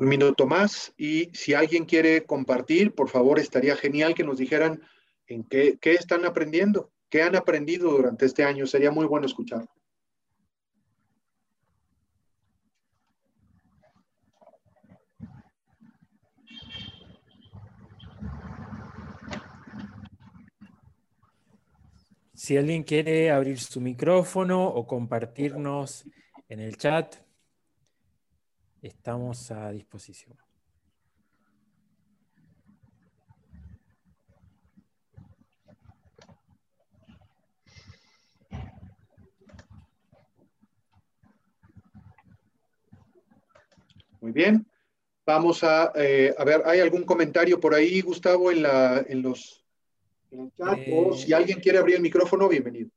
Un minuto más y si alguien quiere compartir, por favor, estaría genial que nos dijeran en qué, qué están aprendiendo, qué han aprendido durante este año. Sería muy bueno escuchar. Si alguien quiere abrir su micrófono o compartirnos en el chat, estamos a disposición. Muy bien. Vamos a, eh, a ver, ¿hay algún comentario por ahí, Gustavo, en, la, en los en el chat? o si eh, alguien quiere abrir el micrófono, bienvenido.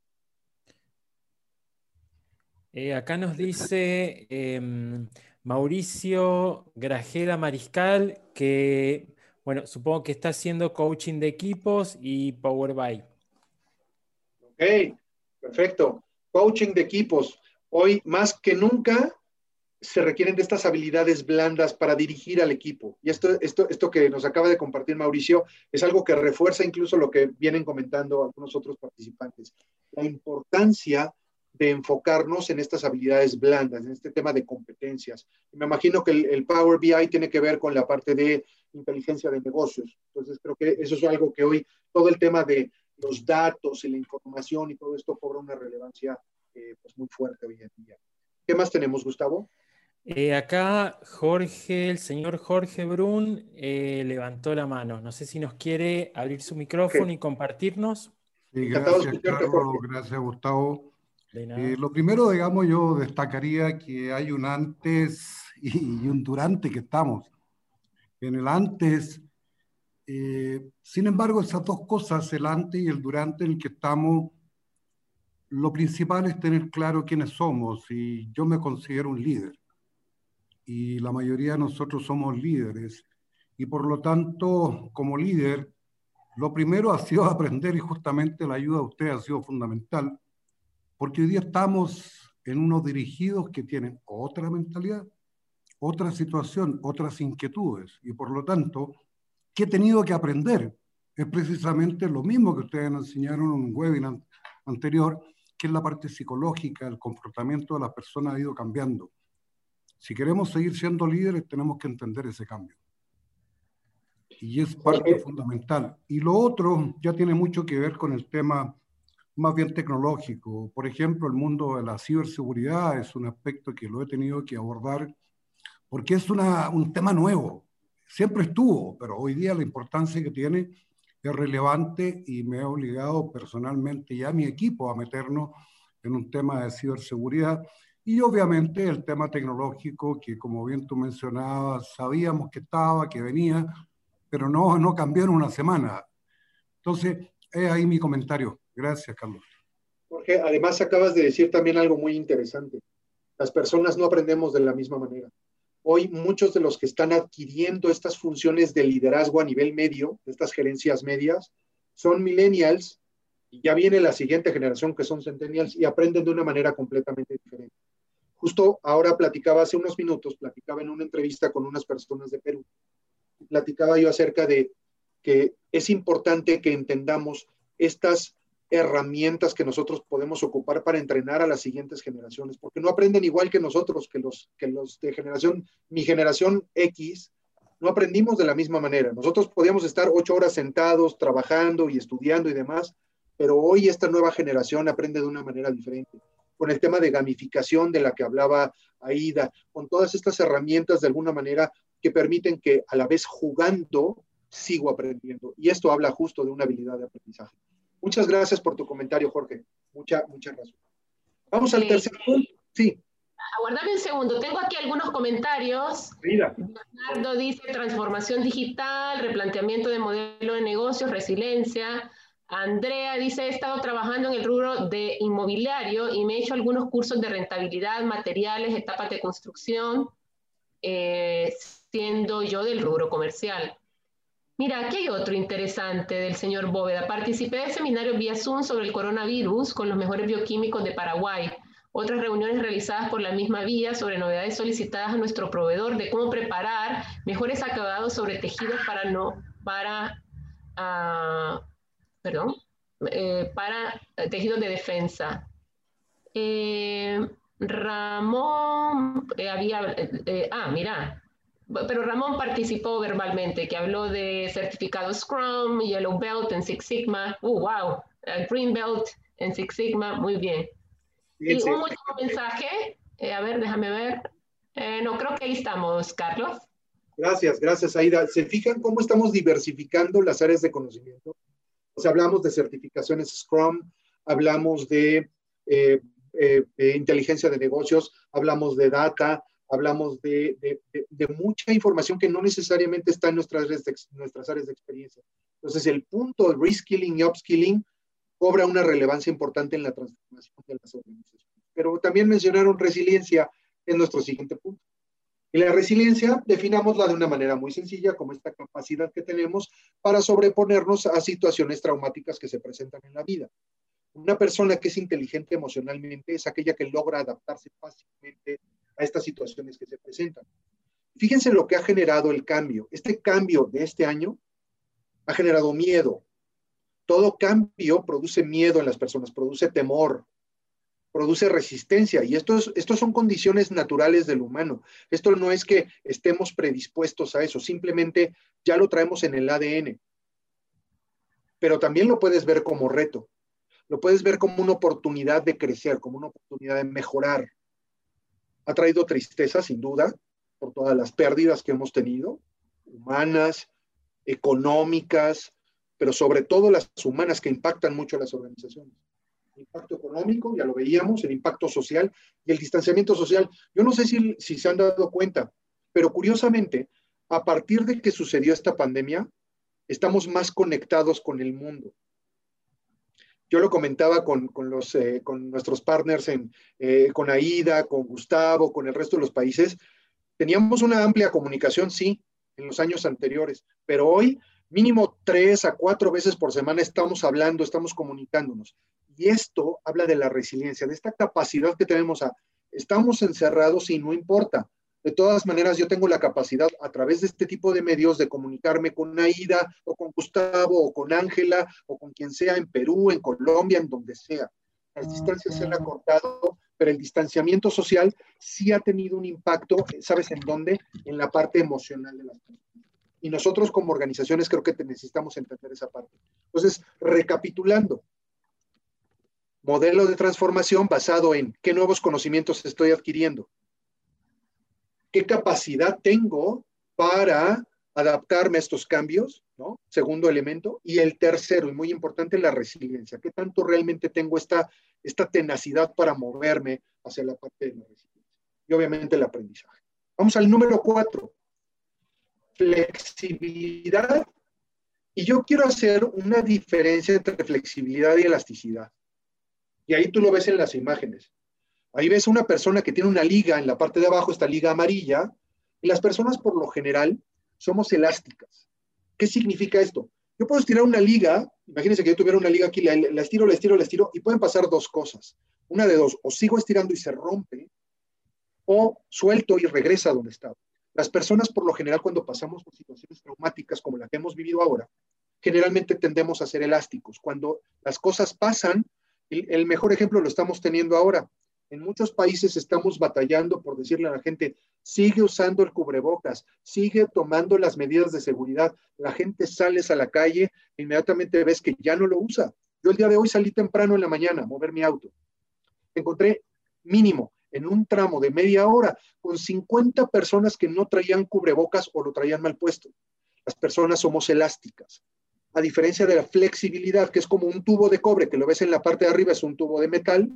Eh, acá nos dice em, Mauricio Grajeda Mariscal, que, bueno, supongo que está haciendo coaching de equipos y Power BI. Ok, perfecto. Coaching de equipos. Hoy más que nunca se requieren de estas habilidades blandas para dirigir al equipo. Y esto, esto, esto que nos acaba de compartir Mauricio es algo que refuerza incluso lo que vienen comentando algunos otros participantes. La importancia de enfocarnos en estas habilidades blandas, en este tema de competencias. Me imagino que el, Power BI tiene que ver con la parte de inteligencia de negocios. Entonces, creo que eso es algo que hoy todo el tema de los datos y la información y todo esto cobra una relevancia eh, pues muy fuerte hoy en día. ¿Qué más tenemos, Gustavo? Eh, acá Jorge, el señor Jorge Brun, eh, levantó la mano. No sé si nos quiere abrir su micrófono y compartirnos. Sí, gracias, Carlos, gracias, Gustavo. Eh, lo primero, digamos, yo destacaría que hay un antes y, un durante que estamos. En el antes, eh, sin embargo, esas dos cosas, el antes y el durante en el que estamos, lo principal es tener claro quiénes somos y yo me considero un líder. Y la mayoría de nosotros somos líderes. Y por lo tanto, como líder, lo primero ha sido aprender y justamente la ayuda de usted ha sido fundamental porque hoy día estamos en unos dirigidos que tienen otra mentalidad, otra situación, otras inquietudes. Y por lo tanto, ¿qué he tenido que aprender? Es precisamente lo mismo que ustedes enseñaron en un webinar anterior, que es la parte psicológica, el comportamiento de las personas ha ido cambiando. Si queremos seguir siendo líderes, tenemos que entender ese cambio. Y es parte fundamental. Y lo otro ya tiene mucho que ver con el tema más bien tecnológico. Por ejemplo, el mundo de la ciberseguridad es un aspecto que lo he tenido que abordar porque es una, un tema nuevo. Siempre estuvo, pero hoy día la importancia que tiene es relevante y me ha obligado personalmente y a mi equipo a meternos en un tema de ciberseguridad. Y obviamente el tema tecnológico, que como bien tú mencionabas, sabíamos que estaba, que venía, pero no, no cambió en una semana. Entonces, es ahí mi comentario. Gracias, Carlos. Jorge, además acabas de decir también algo muy interesante. Las personas no aprendemos de la misma manera. Hoy muchos de los que están adquiriendo estas funciones de liderazgo a nivel medio, estas gerencias medias, son millennials y ya viene la siguiente generación que son centennials y aprenden de una manera completamente diferente. Justo ahora platicaba hace unos minutos, platicaba en una entrevista con unas personas de Perú. Platicaba yo acerca de que es importante que entendamos estas herramientas que nosotros podemos ocupar para entrenar a las siguientes generaciones, porque no aprenden igual que nosotros, que los, que los de generación, mi generación X, no aprendimos de la misma manera. Nosotros podíamos estar ocho horas sentados, trabajando y estudiando y demás, pero hoy esta nueva generación aprende de una manera diferente. Con el tema de gamificación de la que hablaba Aida, con todas estas herramientas de alguna manera que permiten que a la vez jugando sigo aprendiendo. Y esto habla justo de una habilidad de aprendizaje. Muchas gracias por tu comentario, Jorge. Mucha, muchas gracias. Vamos al tercer punto. Sí. Aguardame un segundo. Tengo aquí algunos comentarios. Mira. Bernardo dice transformación digital, replanteamiento de modelo de negocios, resiliencia. Andrea dice, he estado trabajando en el rubro de inmobiliario y me he hecho algunos cursos de rentabilidad, materiales, etapas de construcción, eh, siendo yo del rubro comercial. Mira, aquí hay otro interesante del señor Bóveda. Participé del seminario vía Zoom sobre el coronavirus con los mejores bioquímicos de Paraguay. Otras reuniones realizadas por la misma vía sobre novedades solicitadas a nuestro proveedor de cómo preparar mejores acabados sobre tejidos para no, para, uh, perdón, eh, para tejidos de defensa. Eh, Ramón eh, había, ah, mira, pero Ramón participó verbalmente, que habló de certificado Scrum, Yellow Belt en Six Sigma, uh, wow, Green Belt en Six Sigma, muy bien. y un último mensaje, eh, a ver, déjame ver. Eh, no, creo que ahí estamos, Carlos. Gracias, gracias, Aida. ¿Se fijan cómo estamos diversificando las áreas de conocimiento? O sea, hablamos de certificaciones Scrum, hablamos de eh, inteligencia de negocios, hablamos de data, hablamos de, mucha información que no necesariamente está en nuestras de, nuestras áreas de experiencia. Entonces, el punto de reskilling y upskilling cobra una relevancia importante en la transformación de las organizaciones. Pero también mencionaron resiliencia en nuestro siguiente punto. Y la resiliencia, definámosla de una manera muy sencilla, como esta capacidad que tenemos para sobreponernos a situaciones traumáticas que se presentan en la vida. Una persona que es inteligente emocionalmente es aquella que logra adaptarse fácilmente a estas situaciones que se presentan. Fíjense lo que ha generado el cambio. Este cambio de este año ha generado miedo. Todo cambio produce miedo en las personas, produce temor, produce resistencia. Y estos, estos son condiciones naturales del humano. Esto no es que estemos predispuestos a eso, simplemente ya lo traemos en el ADN. Pero también lo puedes ver como reto. Lo puedes ver como una oportunidad de crecer, como una oportunidad de mejorar ha traído tristeza, sin duda, por todas las pérdidas que hemos tenido, humanas, económicas, pero sobre todo las humanas que impactan mucho a las organizaciones. El impacto económico, ya lo veíamos, el impacto social y el distanciamiento social. Yo no sé si, si se han dado cuenta, pero curiosamente, a partir de que sucedió esta pandemia, estamos más conectados con el mundo. Yo lo comentaba con, los, eh, con nuestros partners, en, eh, con AIDA, con Gustavo, con el resto de los países. Teníamos una amplia comunicación, sí, en los años anteriores, pero hoy mínimo tres a cuatro veces por semana estamos hablando, estamos comunicándonos. Y esto habla de la resiliencia, de esta capacidad que tenemos a, estamos encerrados y no importa. De todas maneras, yo tengo la capacidad a través de este tipo de medios de comunicarme con Aida o con Gustavo o con Ángela o con quien sea en Perú, en Colombia, en donde sea. Las distancias se han acortado, pero el distanciamiento social sí ha tenido un impacto, ¿sabes en dónde? En la parte emocional de las personas. Y nosotros como organizaciones creo que necesitamos entender esa parte. Entonces, recapitulando, modelo de transformación basado en qué nuevos conocimientos estoy adquiriendo, qué capacidad tengo para adaptarme a estos cambios, ¿no? Segundo elemento. Y el tercero, y muy importante, la resiliencia. ¿Qué tanto realmente tengo esta, esta tenacidad para moverme hacia la parte de la resiliencia? Y obviamente el aprendizaje. Vamos al número cuatro. Flexibilidad. Y yo quiero hacer una diferencia entre flexibilidad y elasticidad. Y ahí tú lo ves en las imágenes. Ahí ves una persona que tiene una liga en la parte de abajo, esta liga amarilla, y las personas por lo general somos elásticas. ¿Qué significa esto? Yo puedo estirar una liga, imagínense que yo tuviera una liga aquí, la, la, estiro, la estiro, la estiro, y pueden pasar dos cosas. Una de dos, o sigo estirando y se rompe, o suelto y regresa a donde estaba. Las personas, por lo general, cuando pasamos por situaciones traumáticas como la que hemos vivido ahora, generalmente tendemos a ser elásticos. Cuando las cosas pasan, el, mejor ejemplo lo estamos teniendo ahora. En muchos países estamos batallando por decirle a la gente, sigue usando el cubrebocas, sigue tomando las medidas de seguridad. La gente sales a la calle, inmediatamente ves que ya no lo usa. Yo el día de hoy salí temprano en la mañana a mover mi auto. Encontré mínimo en un tramo de media hora con 50 personas que no traían cubrebocas o lo traían mal puesto. Las personas somos elásticas a diferencia de la flexibilidad, que es como un tubo de cobre, que lo ves en la parte de arriba, es un tubo de metal,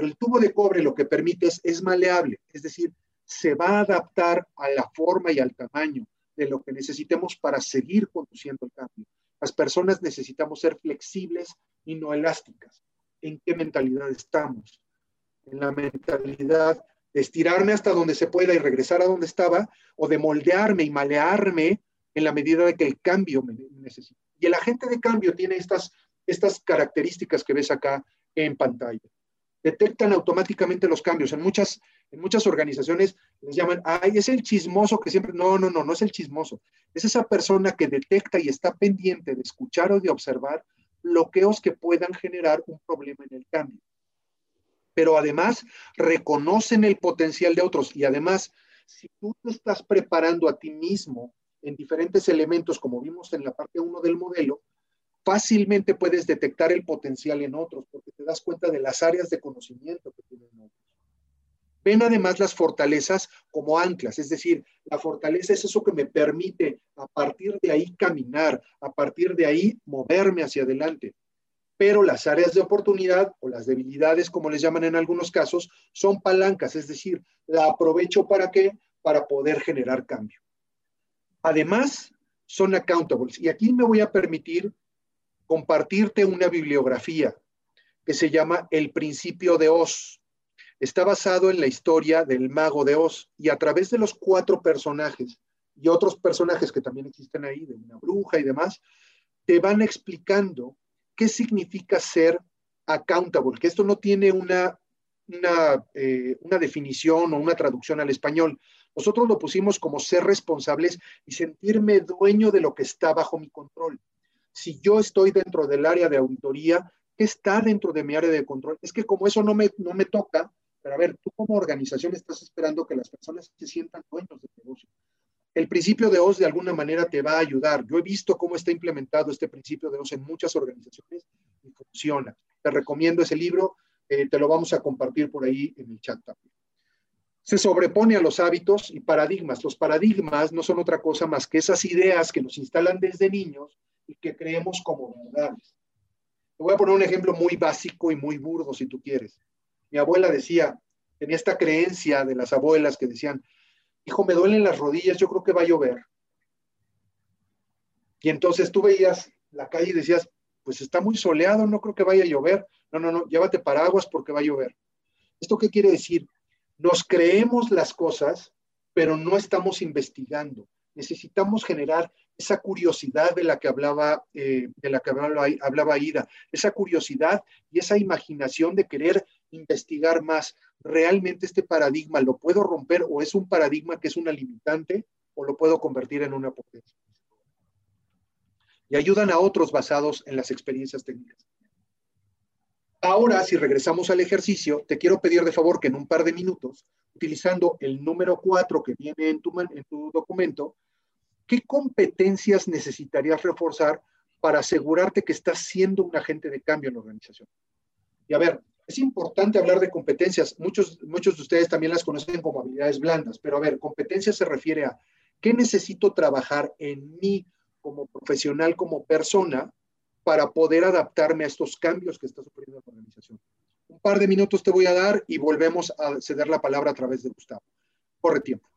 pero el tubo de cobre lo que permite es, es maleable, es decir, se va a adaptar a la forma y al tamaño de lo que necesitemos para seguir conduciendo el cambio. Las personas necesitamos ser flexibles y no elásticas. ¿En qué mentalidad estamos? En la mentalidad de estirarme hasta donde se pueda y regresar a donde estaba, o de moldearme y malearme en la medida de que el cambio me necesita. Y el agente de cambio tiene estas, estas características que ves acá en pantalla. Detectan automáticamente los cambios. En muchas, en muchas organizaciones les llaman, ay, es el chismoso que siempre, no, no, no, no es el chismoso. Es esa persona que detecta y está pendiente de escuchar o de observar bloqueos que puedan generar un problema en el cambio. Pero además reconocen el potencial de otros y además, si tú te estás preparando a ti mismo en diferentes elementos, como vimos en la parte 1 del modelo, fácilmente puedes detectar el potencial en otros, porque te das cuenta de las áreas de conocimiento que tienen otros. Ven además las fortalezas como anclas, es decir, la fortaleza es eso que me permite a partir de ahí caminar, a partir de ahí moverme hacia adelante. Pero las áreas de oportunidad o las debilidades, como les llaman en algunos casos, son palancas, es decir, la aprovecho para qué? Para poder generar cambio. Además, son accountables. Y aquí me voy a permitir compartirte una bibliografía que se llama El principio de Oz. Está basado en la historia del mago de Oz y a través de los cuatro personajes y otros personajes que también existen ahí, de una bruja y demás, te van explicando qué significa ser accountable, que esto no tiene una, una, eh, una definición o una traducción al español, nosotros lo pusimos como ser responsables y sentirme dueño de lo que está bajo mi control. Si yo estoy dentro del área de auditoría, ¿qué está dentro de mi área de control? Es que como eso no me, no me toca, pero a ver, tú como organización estás esperando que las personas se sientan dueños del negocio. El principio de OS de alguna manera te va a ayudar. Yo he visto cómo está implementado este principio de OS en muchas organizaciones y funciona. Te recomiendo ese libro, eh, te lo vamos a compartir por ahí en el chat también se sobrepone a los hábitos y paradigmas. Los paradigmas no son otra cosa más que esas ideas que nos instalan desde niños y que creemos como verdades. Te voy a poner un ejemplo muy básico y muy burdo, si tú quieres. Mi abuela decía, tenía esta creencia de las abuelas que decían, hijo, me duelen las rodillas, yo creo que va a llover. Y entonces tú veías la calle y decías, pues está muy soleado, no creo que vaya a llover. No, no, no, llévate paraguas porque va a llover. ¿Esto qué quiere decir? Nos creemos las cosas, pero no estamos investigando. Necesitamos generar esa curiosidad de la que hablaba, eh, de la que hablaba, hablaba Ida, esa curiosidad y esa imaginación de querer investigar más. ¿Realmente este paradigma lo puedo romper o es un paradigma que es una limitante o lo puedo convertir en una potencia? Y ayudan a otros basados en las experiencias técnicas. Ahora, si regresamos al ejercicio, te quiero pedir de favor que en un par de minutos, utilizando el número 4 que viene en tu, en tu documento, ¿qué competencias necesitarías reforzar para asegurarte que estás siendo un agente de cambio en la organización? Y a ver, es importante hablar de competencias. Muchos, muchos de ustedes también las conocen como habilidades blandas, pero a ver, competencia se refiere a qué necesito trabajar en mí como profesional, como persona, para poder adaptarme a estos cambios que está sufriendo la organización. Un par de minutos te voy a dar y volvemos a ceder la palabra a través de Gustavo. Corre tiempo.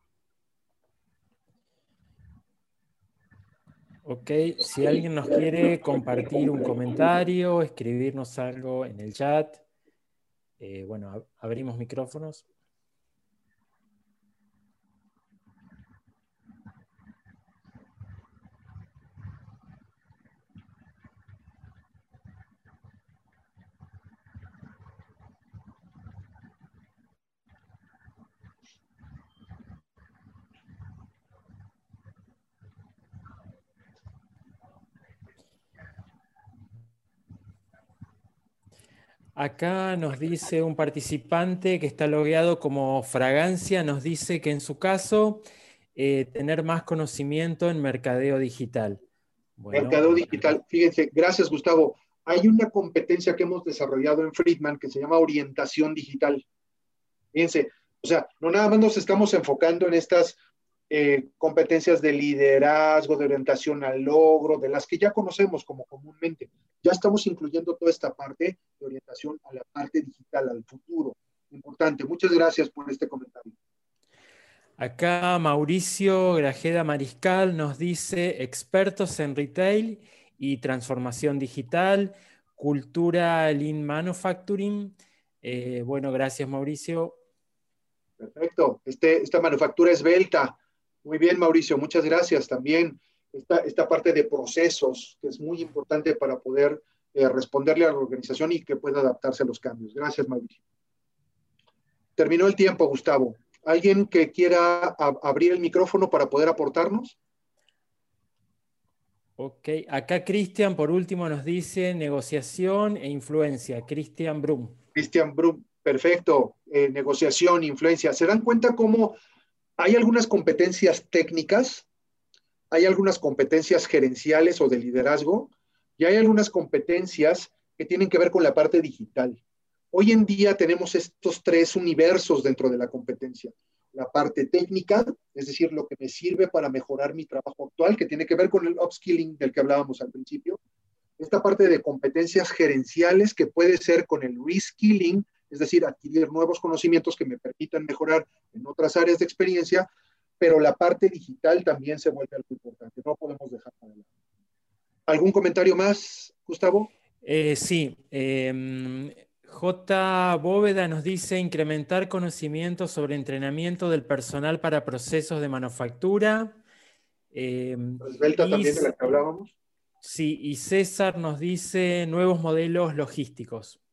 Ok, si alguien nos quiere compartir un comentario, escribirnos algo en el chat, eh, bueno, abrimos micrófonos. Acá nos dice un participante que está logueado como fragancia, nos dice que en su caso, eh, tener más conocimiento en mercadeo digital. mercadeo digital, fíjense, gracias Gustavo. Hay una competencia que hemos desarrollado en Friedman que se llama orientación digital. Fíjense, o sea, no nada más nos estamos enfocando en estas eh, competencias de liderazgo, de orientación al logro, de las que ya conocemos como comúnmente. Ya estamos incluyendo toda esta parte de orientación a la parte digital, al futuro. Importante. Muchas gracias por este comentario. Acá Mauricio Grajeda Mariscal nos dice expertos en retail y transformación digital, cultura lean manufacturing. Eh, bueno, gracias Mauricio. Perfecto. Este, esta manufactura esbelta, muy bien, Mauricio, muchas gracias también. Esta, esta parte de procesos, que es muy importante para poder eh, responderle a la organización y que pueda adaptarse a los cambios. Gracias, Mauricio. Terminó el tiempo, Gustavo. ¿Alguien que quiera abrir el micrófono para poder aportarnos? Ok, acá Cristian por último nos dice negociación e influencia. Cristian Brum. Cristian Brum, perfecto. Eh, negociación, influencia. ¿Se dan cuenta cómo hay algunas competencias técnicas, hay algunas competencias gerenciales o de liderazgo, y hay algunas competencias que tienen que ver con la parte digital. Hoy en día tenemos estos tres universos dentro de la competencia. La parte técnica, es decir, lo que me sirve para mejorar mi trabajo actual, que tiene que ver con el upskilling del que hablábamos al principio. Esta parte de competencias gerenciales, que puede ser con el reskilling, es decir, adquirir nuevos conocimientos que me permitan mejorar en otras áreas de experiencia, pero la parte digital también se vuelve algo importante, no podemos dejar de lado. ¿Algún comentario más, Gustavo? Eh, sí. Em, J. Bóveda nos dice incrementar conocimientos sobre entrenamiento del personal para procesos de manufactura. Eh, también de la que hablábamos. Sí, y César nos dice nuevos modelos logísticos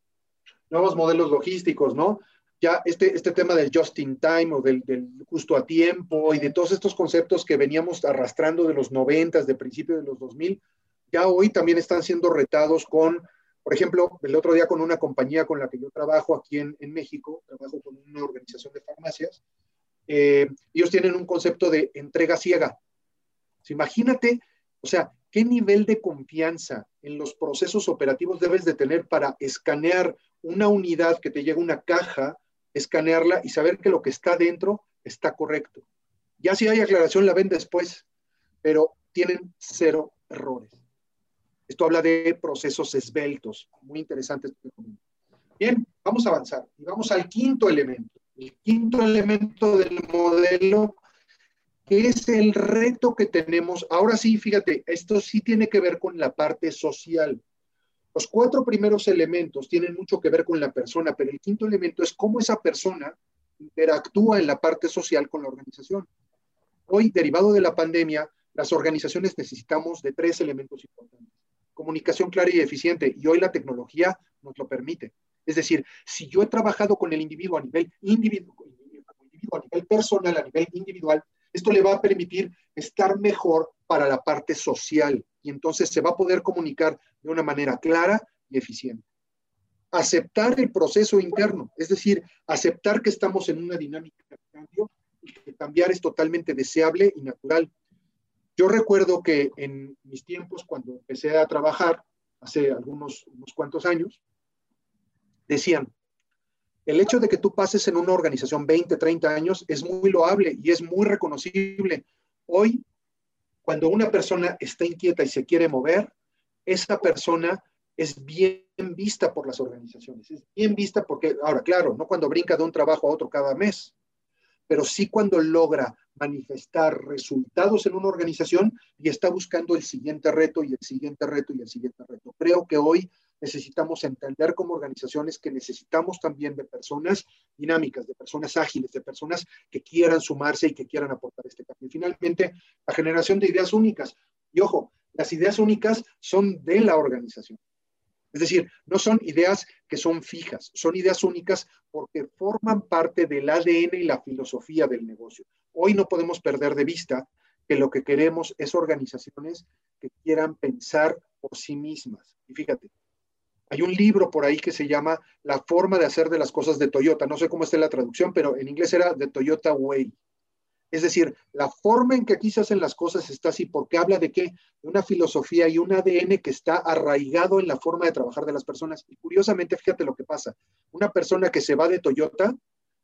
nuevos modelos logísticos, ¿no? Ya este, este tema del just in time o del, justo a tiempo y de todos estos conceptos que veníamos arrastrando de los 90, de principio de los 2000, ya hoy también están siendo retados con, por ejemplo, el otro día con una compañía con la que yo trabajo aquí en, México, trabajo con una organización de farmacias, eh, ellos tienen un concepto de entrega ciega. imagínate, o sea, qué nivel de confianza en los procesos operativos debes de tener para escanear una unidad que te llega una caja, escanearla y saber que lo que está dentro está correcto. Ya si hay aclaración la ven después, pero tienen cero errores. Esto habla de procesos esbeltos, muy interesantes. Bien, vamos a avanzar y vamos al quinto elemento. El quinto elemento del modelo, que es el reto que tenemos. Ahora sí, fíjate, esto sí tiene que ver con la parte social. Los cuatro primeros elementos tienen mucho que ver con la persona, pero el quinto elemento es cómo esa persona interactúa en la parte social con la organización. Hoy, derivado de la pandemia, las organizaciones necesitamos de tres elementos importantes. Comunicación clara y eficiente, y hoy la tecnología nos lo permite. Es decir, si yo he trabajado con el individuo a nivel individual, a nivel personal, a nivel individual, esto le va a permitir estar mejor para la parte social y entonces se va a poder comunicar de una manera clara y eficiente. Aceptar el proceso interno, es decir, aceptar que estamos en una dinámica de cambio y que cambiar es totalmente deseable y natural. Yo recuerdo que en mis tiempos, cuando empecé a trabajar, hace algunos unos cuantos años, decían, el hecho de que tú pases en una organización 20, 30 años es muy loable y es muy reconocible. Hoy, cuando una persona está inquieta y se quiere mover, esa persona es bien vista por las organizaciones, es bien vista porque, ahora, claro, no cuando brinca de un trabajo a otro cada mes, pero sí cuando logra manifestar resultados en una organización y está buscando el siguiente reto y el siguiente reto y el siguiente reto. Creo que hoy necesitamos entender como organizaciones que necesitamos también de personas dinámicas, de personas ágiles, de personas que quieran sumarse y que quieran aportar este cambio. Y finalmente, la generación de ideas únicas. Y ojo, las ideas únicas son de la organización. Es decir, no son ideas que son fijas, son ideas únicas porque forman parte del ADN y la filosofía del negocio. Hoy no podemos perder de vista que lo que queremos es organizaciones que quieran pensar por sí mismas. Y fíjate, hay un libro por ahí que se llama La forma de hacer de las cosas de Toyota. No sé cómo está la traducción, pero en inglés era The Toyota Way. Es decir, la forma en que aquí se hacen las cosas está así porque habla de qué? De una filosofía y un ADN que está arraigado en la forma de trabajar de las personas. Y curiosamente, fíjate lo que pasa. Una persona que se va de Toyota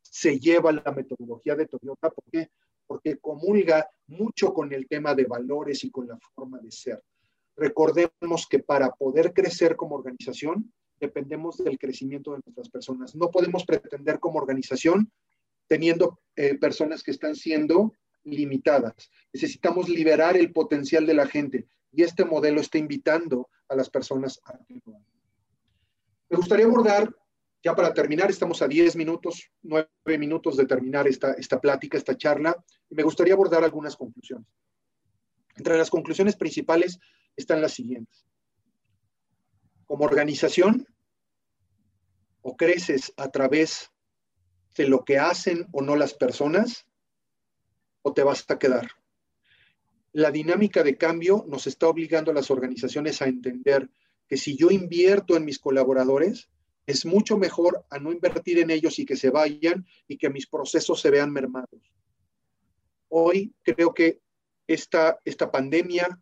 se lleva la metodología de Toyota. ¿Por qué? Porque comulga mucho con el tema de valores y con la forma de ser. Recordemos que para poder crecer como organización, dependemos del crecimiento de nuestras personas. No podemos pretender como organización teniendo eh, personas que están siendo limitadas. Necesitamos liberar el potencial de la gente y este modelo está invitando a las personas a Me gustaría abordar, ya para terminar, estamos a 10 minutos, 9 minutos de terminar esta, esta plática, esta charla, y me gustaría abordar algunas conclusiones. Entre las conclusiones principales están las siguientes. Como organización, o creces a través de lo que hacen o no las personas, o te vas a quedar. La dinámica de cambio nos está obligando a las organizaciones a entender que si yo invierto en mis colaboradores, es mucho mejor a no invertir en ellos y que se vayan y que mis procesos se vean mermados. Hoy creo que esta, esta pandemia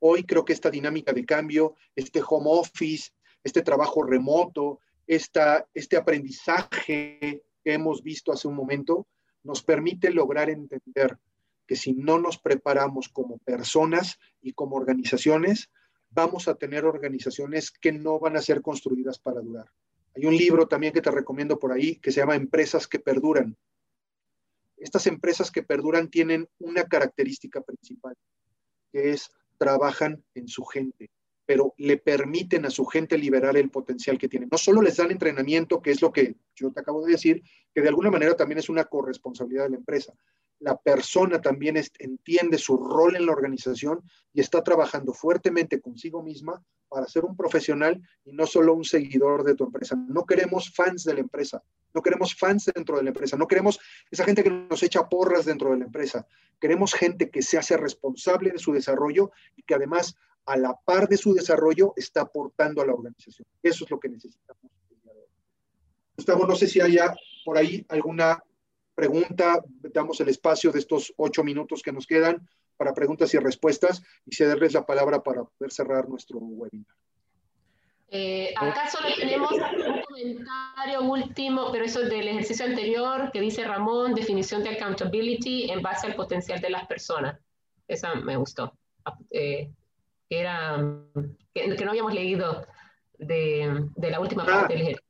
Hoy creo que esta dinámica de cambio, este home office, este trabajo remoto, esta, este aprendizaje que hemos visto hace un momento, nos permite lograr entender que si no nos preparamos como personas y como organizaciones, vamos a tener organizaciones que no van a ser construidas para durar. Hay un libro también que te recomiendo por ahí que se llama Empresas que Perduran. Estas empresas que perduran tienen una característica principal, que es trabajan en su gente, pero le permiten a su gente liberar el potencial que tienen. No solo les dan entrenamiento, que es lo que yo te acabo de decir, que de alguna manera también es una corresponsabilidad de la empresa, la persona también entiende su rol en la organización y está trabajando fuertemente consigo misma para ser un profesional y no solo un seguidor de tu empresa. No queremos fans de la empresa, no queremos fans dentro de la empresa, no queremos esa gente que nos echa porras dentro de la empresa. Queremos gente que se hace responsable de su desarrollo y que además a la par de su desarrollo está aportando a la organización. Eso es lo que necesitamos. Gustavo, no sé si haya por ahí alguna pregunta, damos el espacio de estos ocho minutos que nos quedan para preguntas y respuestas y cederles la palabra para poder cerrar nuestro webinar. Eh, acá solo tenemos un comentario último, pero eso es del ejercicio anterior que dice Ramón, definición de accountability en base al potencial de las personas. Esa me gustó. Eh, era que, no habíamos leído de, de la última parte del ejercicio.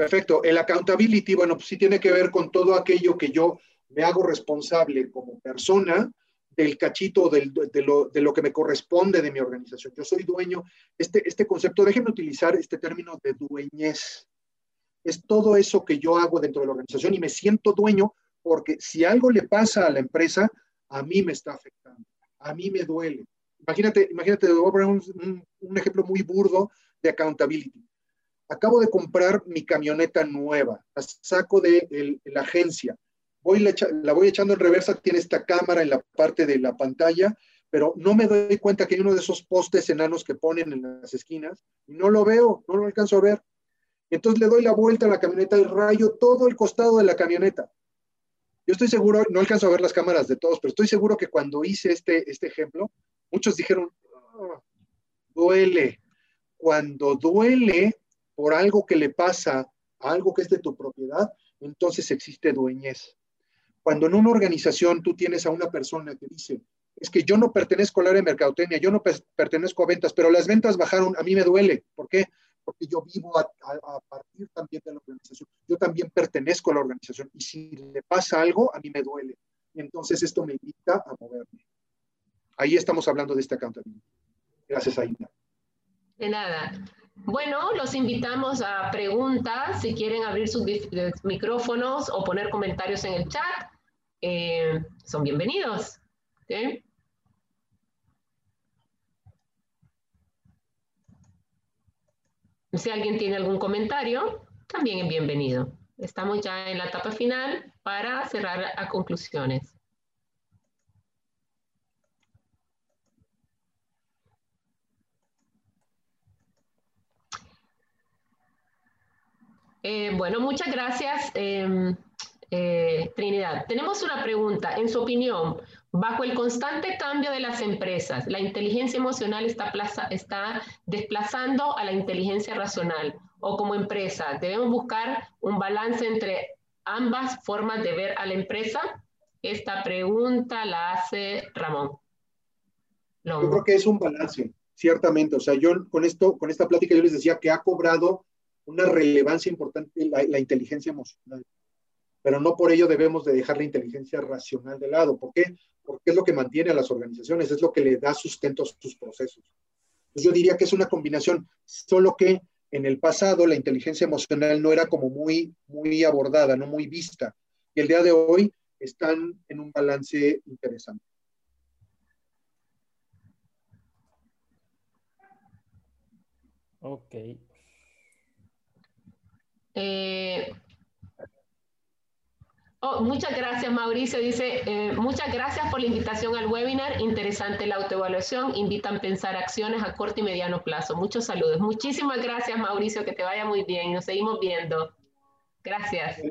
Perfecto. El accountability, bueno, pues sí tiene que ver con todo aquello que yo me hago responsable como persona del cachito de, lo, de, lo, que me corresponde de mi organización. Yo soy dueño. Este, este concepto, déjenme utilizar este término de dueñez. Es todo eso que yo hago dentro de la organización y me siento dueño porque si algo le pasa a la empresa, a mí me está afectando, a mí me duele. Imagínate, imagínate, voy a poner un, un ejemplo muy burdo de accountability. Acabo de comprar mi camioneta nueva, la saco de la agencia, la, la voy echando en reversa, tiene esta cámara en la parte de la pantalla, pero no me doy cuenta que hay uno de esos postes enanos que ponen en las esquinas y no lo veo, no lo alcanzo a ver. Entonces le doy la vuelta a la camioneta y rayo todo el costado de la camioneta. Yo estoy seguro, no alcanzo a ver las cámaras de todos, pero estoy seguro que cuando hice este, este ejemplo, muchos dijeron, ah, duele. Cuando duele por algo que le pasa a algo que es de tu propiedad, entonces existe dueñez. Cuando en una organización tú tienes a una persona que dice, es que yo no pertenezco al área de mercadotecnia, yo no pertenezco a ventas, pero las ventas bajaron, a mí me duele. ¿Por qué? Porque yo vivo a, partir también de la organización. Yo también pertenezco a la organización y si le pasa algo, a mí me duele. entonces esto me invita a moverme. Ahí estamos hablando de este accountability. Gracias, Aida. De nada. Bueno, los invitamos a preguntas, si quieren abrir sus micrófonos o poner comentarios en el chat, eh, son bienvenidos. Si alguien tiene algún comentario, también es bienvenido. Estamos ya en la etapa final para cerrar a conclusiones. Eh, bueno, muchas gracias, em, eh, Trinidad. Tenemos una pregunta. En su opinión, bajo el constante cambio de las empresas, la inteligencia emocional está, está desplazando a la inteligencia racional o como empresa, ¿debemos buscar un balance entre ambas formas de ver a la empresa? Esta pregunta la hace Ramón. Yo creo que es un balance, ciertamente. O sea, yo con esto, con esta plática yo les decía que ha cobrado una relevancia importante la, inteligencia emocional. Pero no por ello debemos de dejar la inteligencia racional de lado. ¿Por qué? Porque es lo que mantiene a las organizaciones, es lo que le da sustento a sus procesos. yo diría que es una combinación, solo que en el pasado la inteligencia emocional no era como muy, muy abordada, no muy vista. Y el día de hoy están en un balance interesante. Ok, eh, oh, muchas gracias, Mauricio. Dice, eh, muchas gracias por la invitación al webinar. Interesante la autoevaluación. Invitan a pensar acciones a corto y mediano plazo. Muchos saludos. Muchísimas gracias, Mauricio. Que te vaya muy bien. Nos seguimos viendo. Gracias.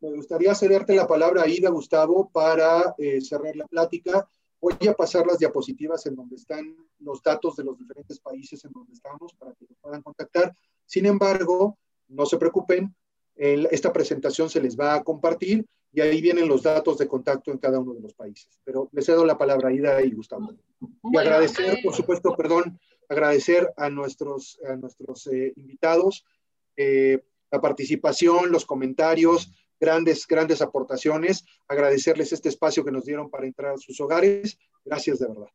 Me gustaría cederte la palabra Ida, Gustavo, para eh, cerrar la plática. Voy a pasar las diapositivas en donde están los datos de los diferentes países en donde estamos para que nos puedan contactar. Sin embargo, no se preocupen, esta presentación se les va a compartir y ahí vienen los datos de contacto en cada uno de los países. Pero les cedo la palabra a Ida y Gustavo. y agradecer, eh, por supuesto, perdón, agradecer a nuestros, a nuestros eh, invitados eh, la participación, los comentarios, grandes, grandes aportaciones, agradecerles este espacio que nos dieron para entrar a sus hogares. Gracias de verdad.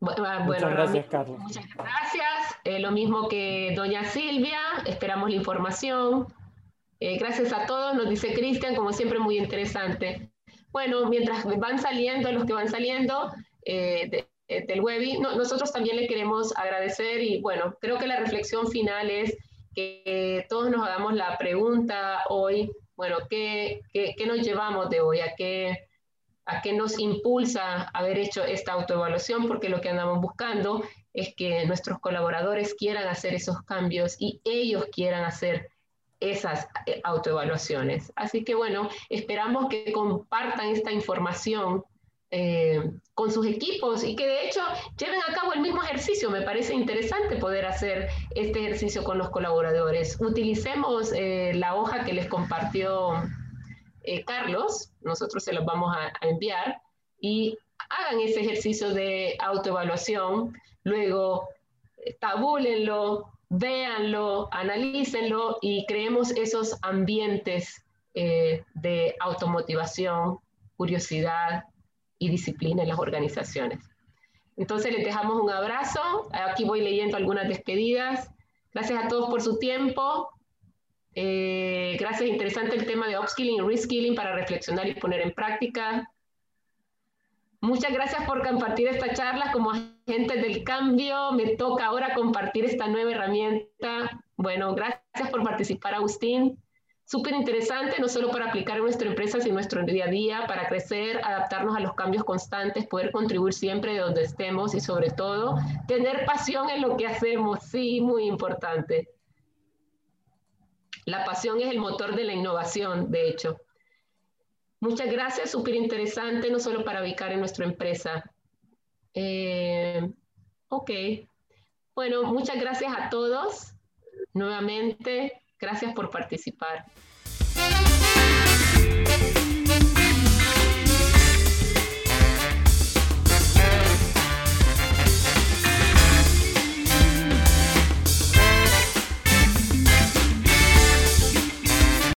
muchas gracias, Carlos. Muchas gracias. Eh, lo mismo que doña Silvia, esperamos la información. Eh, gracias a todos, nos dice Cristian, como siempre muy interesante. Bueno, mientras van saliendo los que van saliendo eh, del webinar, nosotros también le queremos agradecer y bueno, creo que la reflexión final es que todos nos hagamos la pregunta hoy, bueno, ¿qué, qué, qué nos llevamos de hoy? ¿A qué, ¿A qué nos impulsa haber hecho esta autoevaluación? Porque lo que andamos buscando es que nuestros colaboradores quieran hacer esos cambios y ellos quieran hacer esas eh, autoevaluaciones. Así que bueno, esperamos que compartan esta información eh, con sus equipos y que de hecho lleven a cabo el mismo ejercicio. Me parece interesante poder hacer este ejercicio con los colaboradores. Utilicemos eh, la hoja que les compartió Carlos, nosotros se los vamos a, a enviar y hagan ese ejercicio de autoevaluación Luego, tabúlenlo, véanlo, analícenlo y creemos esos ambientes eh, de automotivación, curiosidad y disciplina en las organizaciones. Entonces les dejamos un abrazo. Aquí voy leyendo algunas despedidas. Gracias a todos por su tiempo. Eh, gracias, interesante el tema de upskilling y reskilling para reflexionar y poner en práctica. Muchas gracias por compartir esta charla como agente del cambio. Me toca ahora compartir esta nueva herramienta. Bueno, gracias por participar, Agustín. Súper interesante, no solo para aplicar en nuestra empresa, sino nuestro día a día, para crecer, adaptarnos a los cambios constantes, poder contribuir siempre de donde estemos y sobre todo tener pasión en lo que hacemos. Sí, muy importante. La pasión es el motor de la innovación, de hecho. Muchas gracias, súper interesante, no solo para ubicar en nuestra empresa. Eh, ok. Bueno, muchas gracias a todos. Nuevamente, gracias por participar.